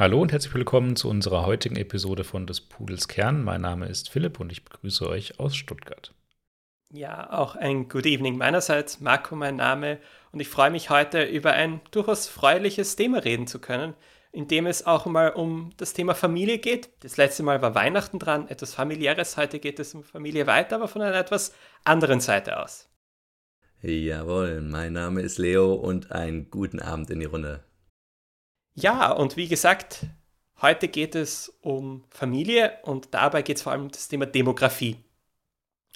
Hallo und herzlich willkommen zu unserer heutigen Episode von des Pudels Kern. Mein Name ist Philipp und ich begrüße euch aus Stuttgart. Ja, auch ein Good Evening meinerseits. Marco mein Name und ich freue mich heute über ein durchaus freuliches Thema reden zu können, in dem es auch mal um das Thema Familie geht. Das letzte Mal war Weihnachten dran, etwas familiäres. Heute geht es um Familie weiter, aber von einer etwas anderen Seite aus. Jawohl, mein Name ist Leo und einen guten Abend in die Runde. Ja, und wie gesagt, heute geht es um Familie und dabei geht es vor allem um das Thema Demografie.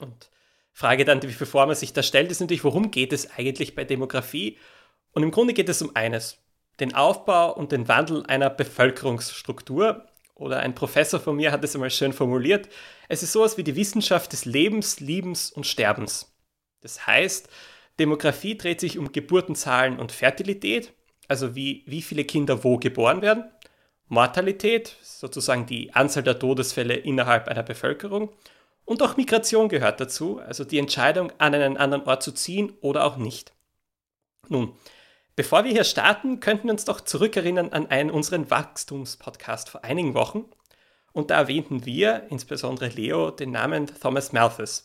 Und Frage dann, bevor man sich da stellt, ist natürlich, worum geht es eigentlich bei Demografie? Und im Grunde geht es um eines, den Aufbau und den Wandel einer Bevölkerungsstruktur. Oder ein Professor von mir hat es einmal schön formuliert. Es ist sowas wie die Wissenschaft des Lebens, Liebens und Sterbens. Das heißt, Demografie dreht sich um Geburtenzahlen und Fertilität also wie, wie viele Kinder wo geboren werden, Mortalität, sozusagen die Anzahl der Todesfälle innerhalb einer Bevölkerung, und auch Migration gehört dazu, also die Entscheidung, an einen anderen Ort zu ziehen oder auch nicht. Nun, bevor wir hier starten, könnten wir uns doch zurückerinnern an einen unseren Wachstumspodcast vor einigen Wochen. Und da erwähnten wir, insbesondere Leo, den Namen Thomas Malthus.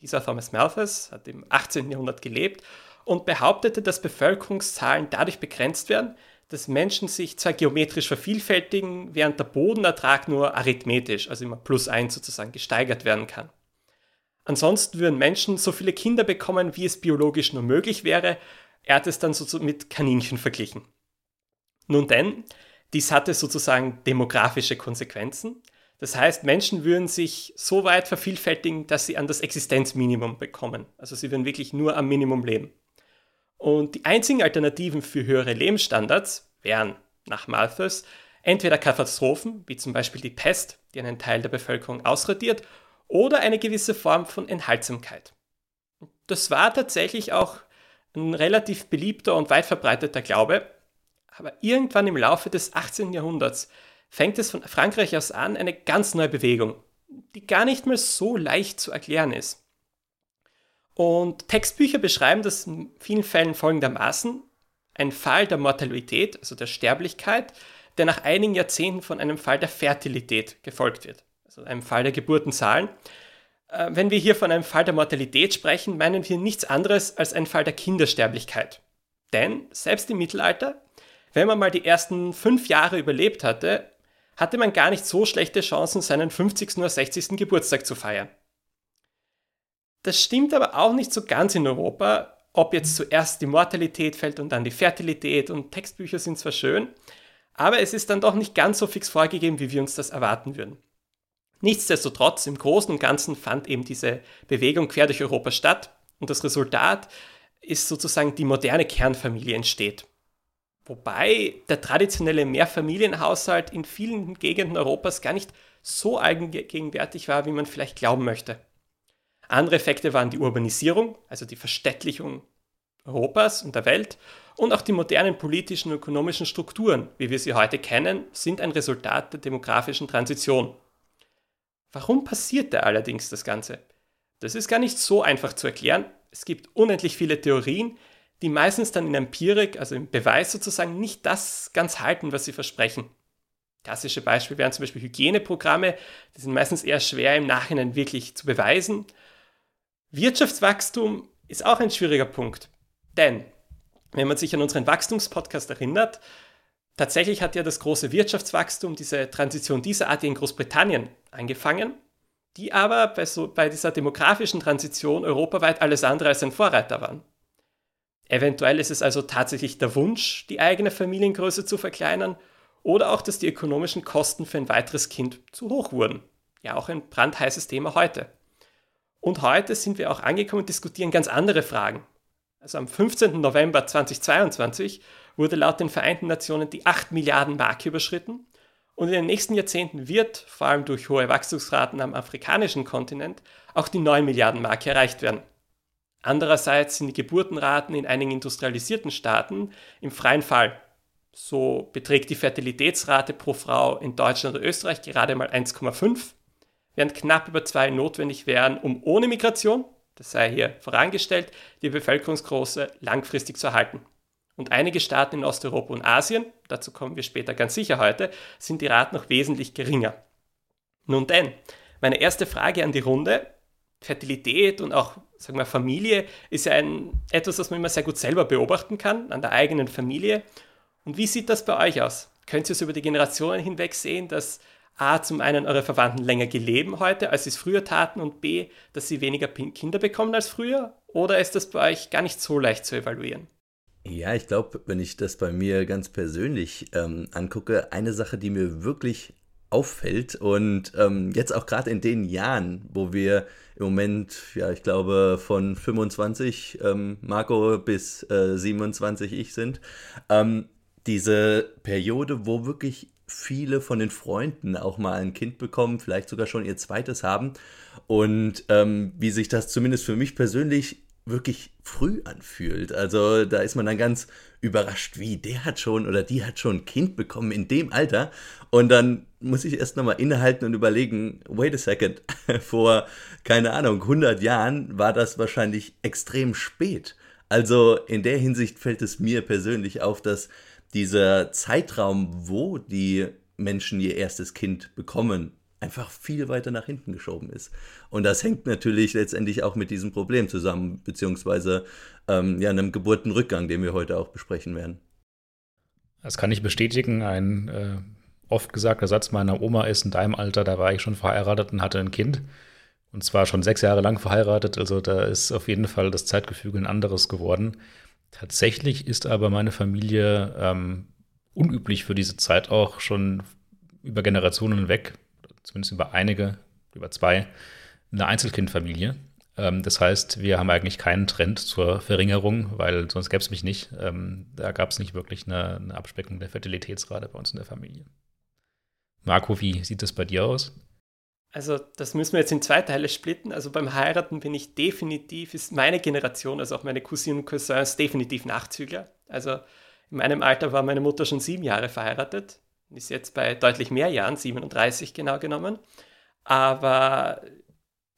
Dieser Thomas Malthus hat im 18. Jahrhundert gelebt und behauptete, dass Bevölkerungszahlen dadurch begrenzt werden, dass Menschen sich zwar geometrisch vervielfältigen, während der Bodenertrag nur arithmetisch, also immer plus eins sozusagen, gesteigert werden kann. Ansonsten würden Menschen so viele Kinder bekommen, wie es biologisch nur möglich wäre. Er hat es dann so mit Kaninchen verglichen. Nun denn, dies hatte sozusagen demografische Konsequenzen. Das heißt, Menschen würden sich so weit vervielfältigen, dass sie an das Existenzminimum bekommen. Also sie würden wirklich nur am Minimum leben. Und die einzigen Alternativen für höhere Lebensstandards wären nach Malthus entweder Katastrophen, wie zum Beispiel die Pest, die einen Teil der Bevölkerung ausradiert, oder eine gewisse Form von Enthaltsamkeit. Das war tatsächlich auch ein relativ beliebter und weit verbreiteter Glaube, aber irgendwann im Laufe des 18. Jahrhunderts fängt es von Frankreich aus an eine ganz neue Bewegung, die gar nicht mehr so leicht zu erklären ist. Und Textbücher beschreiben das in vielen Fällen folgendermaßen. Ein Fall der Mortalität, also der Sterblichkeit, der nach einigen Jahrzehnten von einem Fall der Fertilität gefolgt wird, also einem Fall der Geburtenzahlen. Äh, wenn wir hier von einem Fall der Mortalität sprechen, meinen wir nichts anderes als einen Fall der Kindersterblichkeit. Denn selbst im Mittelalter, wenn man mal die ersten fünf Jahre überlebt hatte, hatte man gar nicht so schlechte Chancen, seinen 50. oder 60. Geburtstag zu feiern. Das stimmt aber auch nicht so ganz in Europa, ob jetzt zuerst die Mortalität fällt und dann die Fertilität und Textbücher sind zwar schön, aber es ist dann doch nicht ganz so fix vorgegeben, wie wir uns das erwarten würden. Nichtsdestotrotz, im Großen und Ganzen fand eben diese Bewegung quer durch Europa statt und das Resultat ist sozusagen die moderne Kernfamilie entsteht. Wobei der traditionelle Mehrfamilienhaushalt in vielen Gegenden Europas gar nicht so allgegenwärtig war, wie man vielleicht glauben möchte. Andere Effekte waren die Urbanisierung, also die Verstädtlichung Europas und der Welt, und auch die modernen politischen und ökonomischen Strukturen, wie wir sie heute kennen, sind ein Resultat der demografischen Transition. Warum passierte allerdings das Ganze? Das ist gar nicht so einfach zu erklären. Es gibt unendlich viele Theorien, die meistens dann in Empirik, also im Beweis sozusagen, nicht das ganz halten, was sie versprechen. Klassische Beispiele wären zum Beispiel Hygieneprogramme, die sind meistens eher schwer im Nachhinein wirklich zu beweisen Wirtschaftswachstum ist auch ein schwieriger Punkt. Denn, wenn man sich an unseren Wachstumspodcast erinnert, tatsächlich hat ja das große Wirtschaftswachstum, diese Transition dieser Art in Großbritannien angefangen, die aber bei, so, bei dieser demografischen Transition europaweit alles andere als ein Vorreiter waren. Eventuell ist es also tatsächlich der Wunsch, die eigene Familiengröße zu verkleinern oder auch, dass die ökonomischen Kosten für ein weiteres Kind zu hoch wurden. Ja, auch ein brandheißes Thema heute. Und heute sind wir auch angekommen und diskutieren ganz andere Fragen. Also am 15. November 2022 wurde laut den Vereinten Nationen die 8 Milliarden Marke überschritten Und in den nächsten Jahrzehnten wird, vor allem durch hohe Wachstumsraten am afrikanischen Kontinent, auch die 9 Milliarden Marke erreicht werden. Andererseits sind die Geburtenraten in einigen industrialisierten Staaten im freien Fall. So beträgt die Fertilitätsrate pro Frau in Deutschland und Österreich gerade mal 1,5, während knapp über zwei notwendig wären, um ohne Migration, das sei hier vorangestellt, die Bevölkerungsgröße langfristig zu erhalten. Und einige Staaten in Osteuropa und Asien, dazu kommen wir später ganz sicher heute, sind die Raten noch wesentlich geringer. Nun denn, meine erste Frage an die Runde, Fertilität und auch sagen wir, Familie ist ja ein, etwas, das man immer sehr gut selber beobachten kann, an der eigenen Familie. Und wie sieht das bei euch aus? Könnt ihr es über die Generationen hinweg sehen, dass A, zum einen eure Verwandten länger geleben heute, als sie es früher taten und B, dass sie weniger Kinder bekommen als früher? Oder ist das bei euch gar nicht so leicht zu evaluieren? Ja, ich glaube, wenn ich das bei mir ganz persönlich ähm, angucke, eine Sache, die mir wirklich auffällt und ähm, jetzt auch gerade in den Jahren, wo wir im Moment, ja, ich glaube, von 25 ähm, Marco bis äh, 27 ich sind, ähm, diese Periode, wo wirklich viele von den Freunden auch mal ein Kind bekommen, vielleicht sogar schon ihr zweites haben und ähm, wie sich das zumindest für mich persönlich wirklich früh anfühlt. Also da ist man dann ganz überrascht, wie der hat schon oder die hat schon ein Kind bekommen in dem Alter. Und dann muss ich erst nochmal innehalten und überlegen, wait a second, vor, keine Ahnung, 100 Jahren war das wahrscheinlich extrem spät. Also in der Hinsicht fällt es mir persönlich auf, dass dieser Zeitraum, wo die Menschen ihr erstes Kind bekommen, einfach viel weiter nach hinten geschoben ist. Und das hängt natürlich letztendlich auch mit diesem Problem zusammen, beziehungsweise ähm, ja, einem Geburtenrückgang, den wir heute auch besprechen werden. Das kann ich bestätigen. Ein äh, oft gesagter Satz meiner Oma ist, in deinem Alter, da war ich schon verheiratet und hatte ein Kind. Und zwar schon sechs Jahre lang verheiratet. Also da ist auf jeden Fall das Zeitgefüge ein anderes geworden. Tatsächlich ist aber meine Familie ähm, unüblich für diese Zeit auch schon über Generationen hinweg zumindest über einige, über zwei, eine Einzelkindfamilie. Ähm, das heißt, wir haben eigentlich keinen Trend zur Verringerung, weil sonst gäbe es mich nicht. Ähm, da gab es nicht wirklich eine, eine Abspeckung der Fertilitätsrate bei uns in der Familie. Marco, wie sieht das bei dir aus? Also, das müssen wir jetzt in zwei Teile splitten. Also, beim Heiraten bin ich definitiv, ist meine Generation, also auch meine Cousinen und Cousins, definitiv Nachzügler. Also, in meinem Alter war meine Mutter schon sieben Jahre verheiratet ist jetzt bei deutlich mehr Jahren, 37 genau genommen. Aber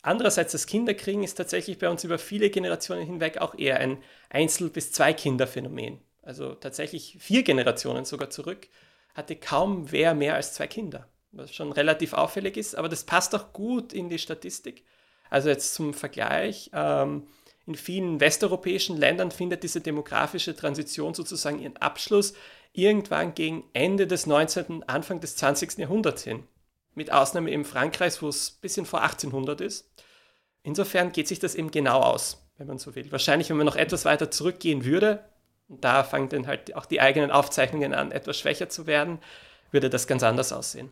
andererseits das Kinderkriegen ist tatsächlich bei uns über viele Generationen hinweg auch eher ein Einzel- bis Zwei-Kinder-Phänomen. Also tatsächlich vier Generationen sogar zurück hatte kaum wer mehr als zwei Kinder, was schon relativ auffällig ist, aber das passt auch gut in die Statistik. Also jetzt zum Vergleich, ähm, in vielen westeuropäischen Ländern findet diese demografische Transition sozusagen ihren Abschluss irgendwann gegen Ende des 19., Anfang des 20. Jahrhunderts hin. Mit Ausnahme eben Frankreichs, wo es ein bisschen vor 1800 ist. Insofern geht sich das eben genau aus, wenn man so will. Wahrscheinlich, wenn man noch etwas weiter zurückgehen würde, und da fangen dann halt auch die eigenen Aufzeichnungen an, etwas schwächer zu werden, würde das ganz anders aussehen.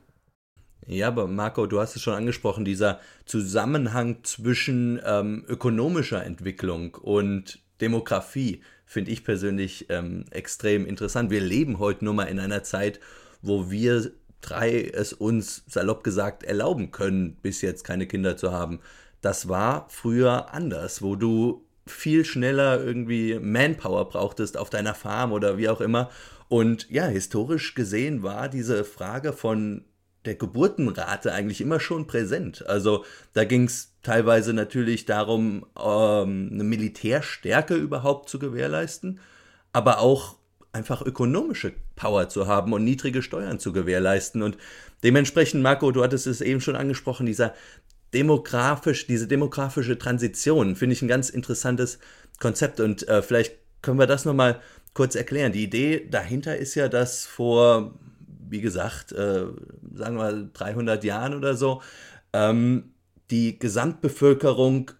Ja, aber Marco, du hast es schon angesprochen, dieser Zusammenhang zwischen ähm, ökonomischer Entwicklung und Demografie finde ich persönlich ähm, extrem interessant. Wir leben heute nur mal in einer Zeit, wo wir drei es uns salopp gesagt erlauben können, bis jetzt keine Kinder zu haben. Das war früher anders, wo du viel schneller irgendwie Manpower brauchtest auf deiner Farm oder wie auch immer. Und ja, historisch gesehen war diese Frage von der Geburtenrate eigentlich immer schon präsent. Also da ging es teilweise natürlich darum, ähm, eine Militärstärke überhaupt zu gewährleisten, aber auch einfach ökonomische Power zu haben und niedrige Steuern zu gewährleisten. Und dementsprechend, Marco, du hattest es eben schon angesprochen, dieser demografisch, diese demografische Transition finde ich ein ganz interessantes Konzept und äh, vielleicht können wir das nochmal kurz erklären. Die Idee dahinter ist ja, dass vor wie gesagt, äh, sagen wir 300 Jahren oder so, ähm, die Gesamtbevölkerung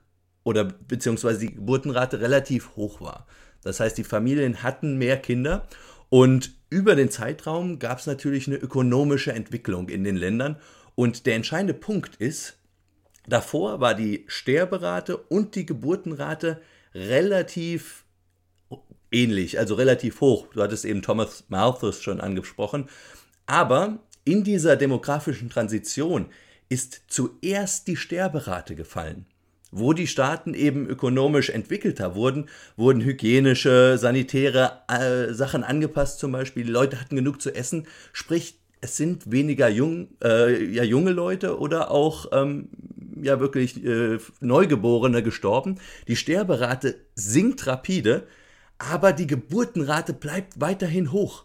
oder beziehungsweise die Geburtenrate relativ hoch war. Das heißt, die Familien hatten mehr Kinder und über den Zeitraum gab es natürlich eine ökonomische Entwicklung in den Ländern. Und der entscheidende Punkt ist, davor war die Sterberate und die Geburtenrate relativ ähnlich, also relativ hoch. Du hattest eben Thomas Malthus schon angesprochen. Aber in dieser demografischen Transition ist zuerst die Sterberate gefallen. Wo die Staaten eben ökonomisch entwickelter wurden, wurden hygienische, sanitäre äh, Sachen angepasst zum Beispiel. Die Leute hatten genug zu essen, sprich es sind weniger jung, äh, ja, junge Leute oder auch ähm, ja wirklich äh, Neugeborene gestorben. Die Sterberate sinkt rapide, aber die Geburtenrate bleibt weiterhin hoch.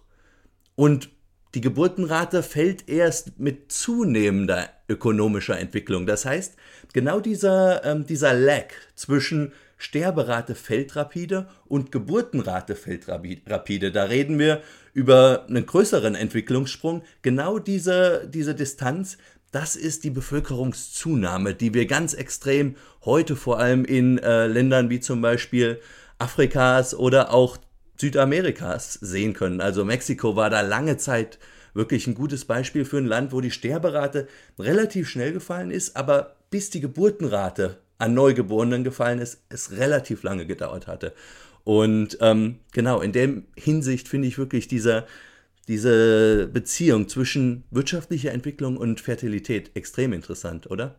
Und die Geburtenrate fällt erst mit zunehmender ökonomischer Entwicklung. Das heißt, genau dieser, ähm, dieser Lag zwischen Sterberate fällt rapide und Geburtenrate fällt rapide. Da reden wir über einen größeren Entwicklungssprung. Genau diese, diese Distanz, das ist die Bevölkerungszunahme, die wir ganz extrem heute vor allem in äh, Ländern wie zum Beispiel Afrikas oder auch Südamerikas sehen können. Also Mexiko war da lange Zeit wirklich ein gutes Beispiel für ein Land, wo die Sterberate relativ schnell gefallen ist, aber bis die Geburtenrate an Neugeborenen gefallen ist, es relativ lange gedauert hatte. Und ähm, genau, in der Hinsicht finde ich wirklich dieser, diese Beziehung zwischen wirtschaftlicher Entwicklung und Fertilität extrem interessant, oder?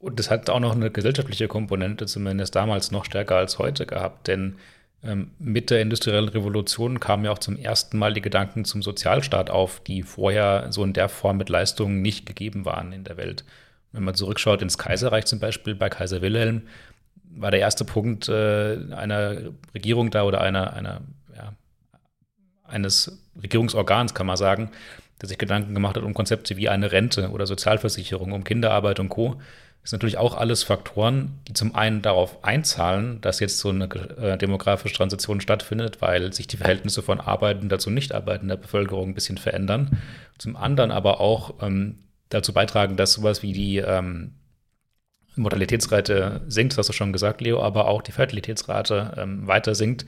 Und es hat auch noch eine gesellschaftliche Komponente, zumindest damals noch stärker als heute gehabt, denn mit der industriellen Revolution kamen ja auch zum ersten Mal die Gedanken zum Sozialstaat auf, die vorher so in der Form mit Leistungen nicht gegeben waren in der Welt. Wenn man zurückschaut ins Kaiserreich zum Beispiel, bei Kaiser Wilhelm, war der erste Punkt äh, einer Regierung da oder einer, einer ja, eines Regierungsorgans, kann man sagen, der sich Gedanken gemacht hat um Konzepte wie eine Rente oder Sozialversicherung, um Kinderarbeit und Co. Sind natürlich auch alles Faktoren, die zum einen darauf einzahlen, dass jetzt so eine äh, demografische Transition stattfindet, weil sich die Verhältnisse von arbeitender zu nicht arbeitender Bevölkerung ein bisschen verändern. Zum anderen aber auch ähm, dazu beitragen, dass sowas wie die ähm, Mortalitätsrate sinkt, das hast du schon gesagt, Leo, aber auch die Fertilitätsrate ähm, weiter sinkt.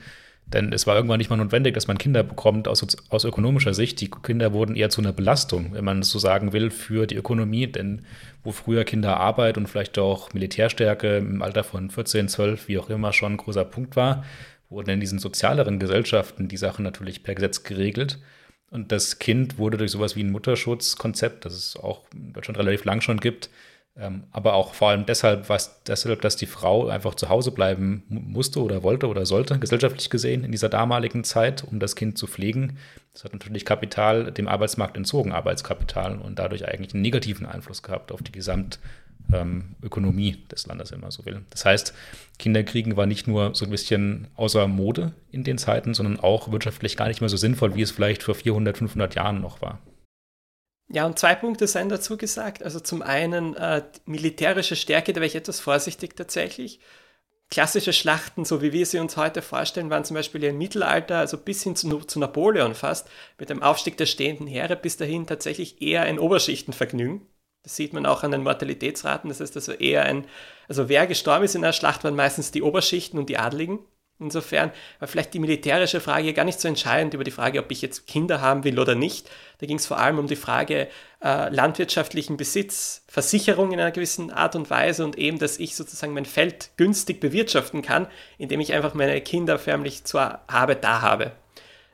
Denn es war irgendwann nicht mal notwendig, dass man Kinder bekommt aus, aus ökonomischer Sicht. Die Kinder wurden eher zu einer Belastung, wenn man es so sagen will, für die Ökonomie. Denn wo früher Kinderarbeit und vielleicht auch Militärstärke im Alter von 14, 12, wie auch immer schon ein großer Punkt war, wurden in diesen sozialeren Gesellschaften die Sachen natürlich per Gesetz geregelt. Und das Kind wurde durch sowas wie ein Mutterschutzkonzept, das es auch in Deutschland relativ lang schon gibt, aber auch vor allem deshalb, was, deshalb, dass die Frau einfach zu Hause bleiben musste oder wollte oder sollte, gesellschaftlich gesehen in dieser damaligen Zeit, um das Kind zu pflegen. Das hat natürlich Kapital dem Arbeitsmarkt entzogen, Arbeitskapital und dadurch eigentlich einen negativen Einfluss gehabt auf die Gesamt, ähm, des Landes, wenn man so will. Das heißt, Kinderkriegen war nicht nur so ein bisschen außer Mode in den Zeiten, sondern auch wirtschaftlich gar nicht mehr so sinnvoll, wie es vielleicht vor 400, 500 Jahren noch war. Ja, und zwei Punkte seien dazu gesagt. Also zum einen äh, militärische Stärke, da wäre ich etwas vorsichtig tatsächlich. Klassische Schlachten, so wie wir sie uns heute vorstellen, waren zum Beispiel im Mittelalter, also bis hin zu, zu Napoleon fast, mit dem Aufstieg der stehenden Heere bis dahin tatsächlich eher ein Oberschichtenvergnügen. Das sieht man auch an den Mortalitätsraten. Das heißt also eher ein, also wer gestorben ist in einer Schlacht, waren meistens die Oberschichten und die Adligen. Insofern war vielleicht die militärische Frage gar nicht so entscheidend über die Frage, ob ich jetzt Kinder haben will oder nicht. Da ging es vor allem um die Frage äh, landwirtschaftlichen Besitz, Versicherung in einer gewissen Art und Weise und eben, dass ich sozusagen mein Feld günstig bewirtschaften kann, indem ich einfach meine Kinder förmlich zur Arbeit da habe.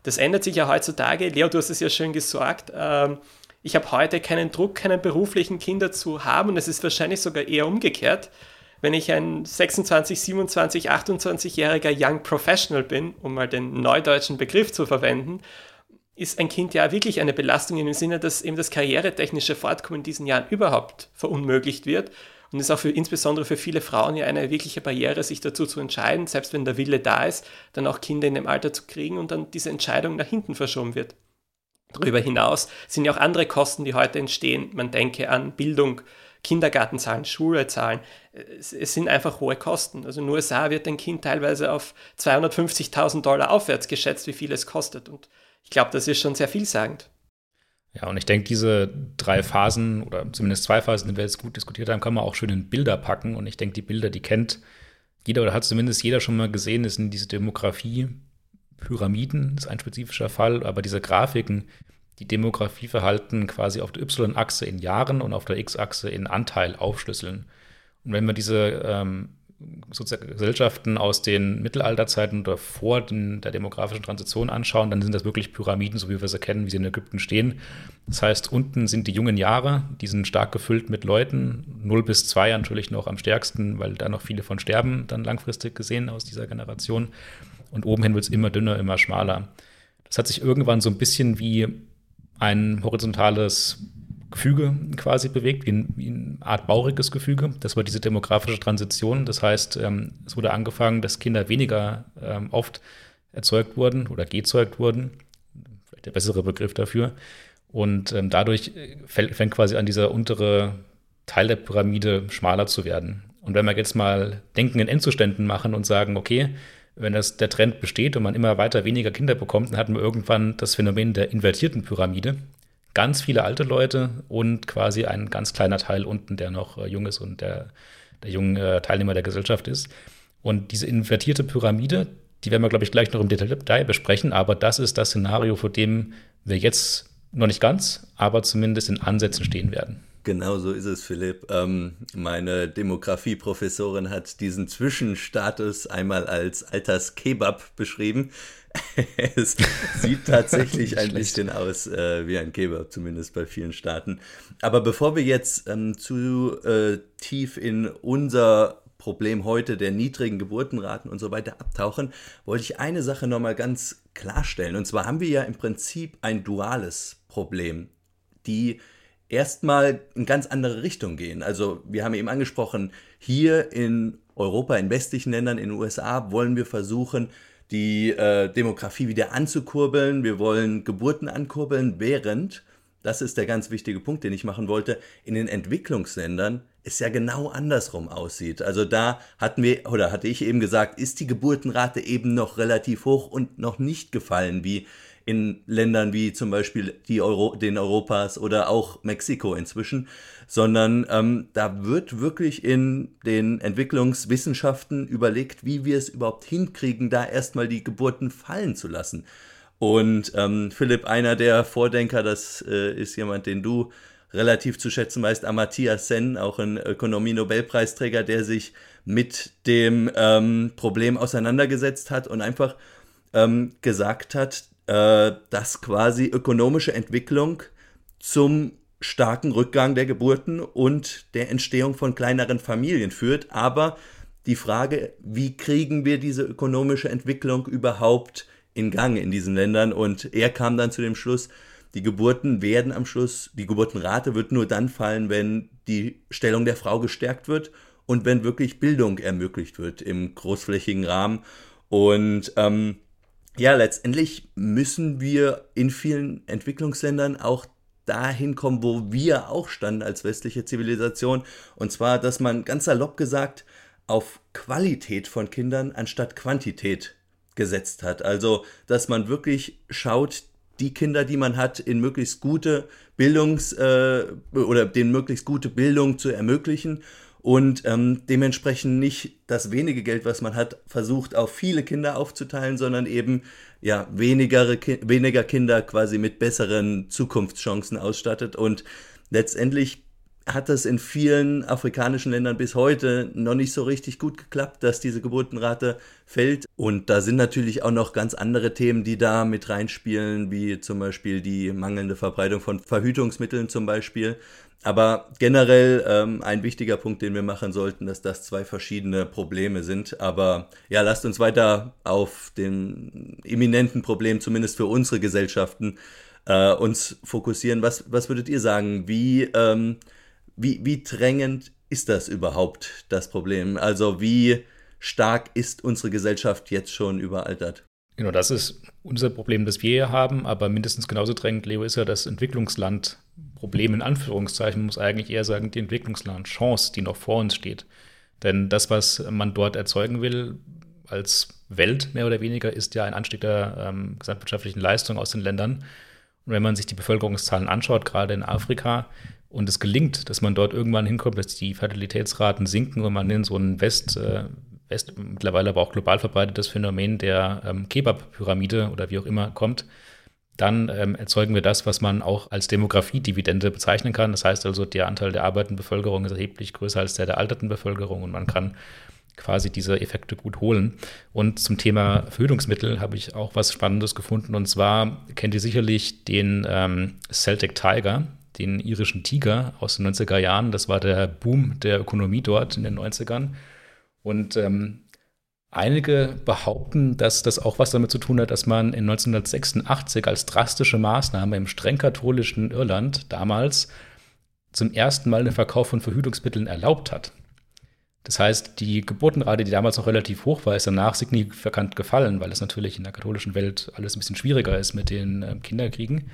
Das ändert sich ja heutzutage. Leo, du hast es ja schön gesagt. Ähm, ich habe heute keinen Druck, keinen beruflichen Kinder zu haben und es ist wahrscheinlich sogar eher umgekehrt. Wenn ich ein 26, 27, 28-jähriger Young Professional bin, um mal den neudeutschen Begriff zu verwenden, ist ein Kind ja wirklich eine Belastung im Sinne, dass eben das karrieretechnische Fortkommen in diesen Jahren überhaupt verunmöglicht wird und ist auch für, insbesondere für viele Frauen ja eine wirkliche Barriere, sich dazu zu entscheiden, selbst wenn der Wille da ist, dann auch Kinder in dem Alter zu kriegen und dann diese Entscheidung nach hinten verschoben wird. Darüber hinaus sind ja auch andere Kosten, die heute entstehen. Man denke an Bildung, Kindergartenzahlen, Schulezahlen. Es, es sind einfach hohe Kosten. Also in den USA wird ein Kind teilweise auf 250.000 Dollar aufwärts geschätzt, wie viel es kostet. Und ich glaube, das ist schon sehr vielsagend. Ja, und ich denke, diese drei Phasen oder zumindest zwei Phasen, die wir jetzt gut diskutiert haben, kann man auch schön in Bilder packen. Und ich denke, die Bilder, die kennt jeder oder hat zumindest jeder schon mal gesehen, das sind diese Demografie, Pyramiden, das ist ein spezifischer Fall, aber diese Grafiken, die Demografieverhalten quasi auf der Y-Achse in Jahren und auf der X-Achse in Anteil aufschlüsseln. Und wenn man diese ähm, Gesellschaften aus den Mittelalterzeiten oder vor den, der demografischen Transition anschauen, dann sind das wirklich Pyramiden, so wie wir sie kennen, wie sie in Ägypten stehen. Das heißt, unten sind die jungen Jahre, die sind stark gefüllt mit Leuten, 0 bis 2 natürlich noch am stärksten, weil da noch viele von sterben, dann langfristig gesehen aus dieser Generation. Und oben hin wird es immer dünner, immer schmaler. Das hat sich irgendwann so ein bisschen wie ein horizontales Gefüge quasi bewegt, wie, ein, wie eine Art bauriges Gefüge. Das war diese demografische Transition. Das heißt, ähm, es wurde angefangen, dass Kinder weniger ähm, oft erzeugt wurden oder gezeugt wurden. Vielleicht der bessere Begriff dafür. Und ähm, dadurch äh, fängt quasi an, dieser untere Teil der Pyramide schmaler zu werden. Und wenn wir jetzt mal Denken in Endzuständen machen und sagen, okay, wenn das, der Trend besteht und man immer weiter weniger Kinder bekommt, dann hatten wir irgendwann das Phänomen der invertierten Pyramide ganz viele alte Leute und quasi ein ganz kleiner Teil unten, der noch äh, jung ist und der, der junge äh, Teilnehmer der Gesellschaft ist. Und diese invertierte Pyramide, die werden wir, glaube ich, gleich noch im Detail besprechen, aber das ist das Szenario, vor dem wir jetzt noch nicht ganz, aber zumindest in Ansätzen stehen werden. Genau so ist es, Philipp. Ähm, meine Demografie-Professorin hat diesen Zwischenstatus einmal als Alterskebab beschrieben. es sieht tatsächlich ein bisschen aus äh, wie ein Kebab, zumindest bei vielen Staaten. Aber bevor wir jetzt ähm, zu äh, tief in unser Problem heute der niedrigen Geburtenraten und so weiter abtauchen, wollte ich eine Sache nochmal ganz klarstellen. Und zwar haben wir ja im Prinzip ein duales Problem, die erstmal in ganz andere Richtung gehen. Also wir haben eben angesprochen, hier in Europa, in westlichen Ländern, in den USA wollen wir versuchen, die äh, Demografie wieder anzukurbeln. Wir wollen Geburten ankurbeln, während, das ist der ganz wichtige Punkt, den ich machen wollte, in den Entwicklungsländern es ja genau andersrum aussieht. Also da hatten wir, oder hatte ich eben gesagt, ist die Geburtenrate eben noch relativ hoch und noch nicht gefallen, wie in Ländern wie zum Beispiel die Euro, den Europas oder auch Mexiko inzwischen, sondern ähm, da wird wirklich in den Entwicklungswissenschaften überlegt, wie wir es überhaupt hinkriegen, da erstmal die Geburten fallen zu lassen. Und ähm, Philipp, einer der Vordenker, das äh, ist jemand, den du relativ zu schätzen weißt, Amartya Sen, auch ein Ökonomie-Nobelpreisträger, der sich mit dem ähm, Problem auseinandergesetzt hat und einfach ähm, gesagt hat, äh, dass quasi ökonomische Entwicklung zum starken Rückgang der Geburten und der Entstehung von kleineren Familien führt. Aber die Frage, wie kriegen wir diese ökonomische Entwicklung überhaupt in Gang in diesen Ländern? Und er kam dann zu dem Schluss, die Geburten werden am Schluss, die Geburtenrate wird nur dann fallen, wenn die Stellung der Frau gestärkt wird und wenn wirklich Bildung ermöglicht wird im großflächigen Rahmen. Und ähm, ja, letztendlich müssen wir in vielen Entwicklungsländern auch dahin kommen, wo wir auch standen als westliche Zivilisation. Und zwar, dass man ganz salopp gesagt auf Qualität von Kindern anstatt Quantität gesetzt hat. Also, dass man wirklich schaut, die Kinder, die man hat, in möglichst gute Bildungs- äh, oder den möglichst gute Bildung zu ermöglichen und ähm, dementsprechend nicht das wenige Geld, was man hat, versucht auf viele Kinder aufzuteilen, sondern eben ja weniger, weniger Kinder quasi mit besseren Zukunftschancen ausstattet und letztendlich hat das in vielen afrikanischen Ländern bis heute noch nicht so richtig gut geklappt, dass diese Geburtenrate fällt. Und da sind natürlich auch noch ganz andere Themen, die da mit reinspielen, wie zum Beispiel die mangelnde Verbreitung von Verhütungsmitteln zum Beispiel. Aber generell ähm, ein wichtiger Punkt, den wir machen sollten, dass das zwei verschiedene Probleme sind. Aber ja, lasst uns weiter auf den eminenten Problem, zumindest für unsere Gesellschaften, äh, uns fokussieren. Was, was würdet ihr sagen? Wie, ähm, wie, wie drängend ist das überhaupt, das Problem? Also wie stark ist unsere Gesellschaft jetzt schon überaltert? Genau, das ist unser Problem, das wir hier haben, aber mindestens genauso drängend, Leo, ist ja das Entwicklungsland Problem in Anführungszeichen, muss eigentlich eher sagen, die Entwicklungsland-Chance, die noch vor uns steht. Denn das, was man dort erzeugen will, als Welt mehr oder weniger, ist ja ein Anstieg der ähm, gesamtwirtschaftlichen Leistung aus den Ländern. Und wenn man sich die Bevölkerungszahlen anschaut, gerade in Afrika, und es gelingt, dass man dort irgendwann hinkommt, dass die Fertilitätsraten sinken und man in so ein West, äh, West mittlerweile aber auch global verbreitetes Phänomen der ähm, Kebab-Pyramide oder wie auch immer kommt, dann ähm, erzeugen wir das, was man auch als Demografiedividende bezeichnen kann. Das heißt also, der Anteil der arbeitenden Bevölkerung ist erheblich größer als der der alterten Bevölkerung und man kann quasi diese Effekte gut holen. Und zum Thema Verhütungsmittel habe ich auch was Spannendes gefunden. Und zwar kennt ihr sicherlich den ähm, Celtic Tiger, den irischen Tiger aus den 90er Jahren. Das war der Boom der Ökonomie dort in den 90ern. Und ähm, einige behaupten, dass das auch was damit zu tun hat, dass man in 1986 als drastische Maßnahme im streng katholischen Irland damals zum ersten Mal den Verkauf von Verhütungsmitteln erlaubt hat. Das heißt, die Geburtenrate, die damals noch relativ hoch war, ist danach signifikant gefallen, weil es natürlich in der katholischen Welt alles ein bisschen schwieriger ist mit den äh, Kinderkriegen.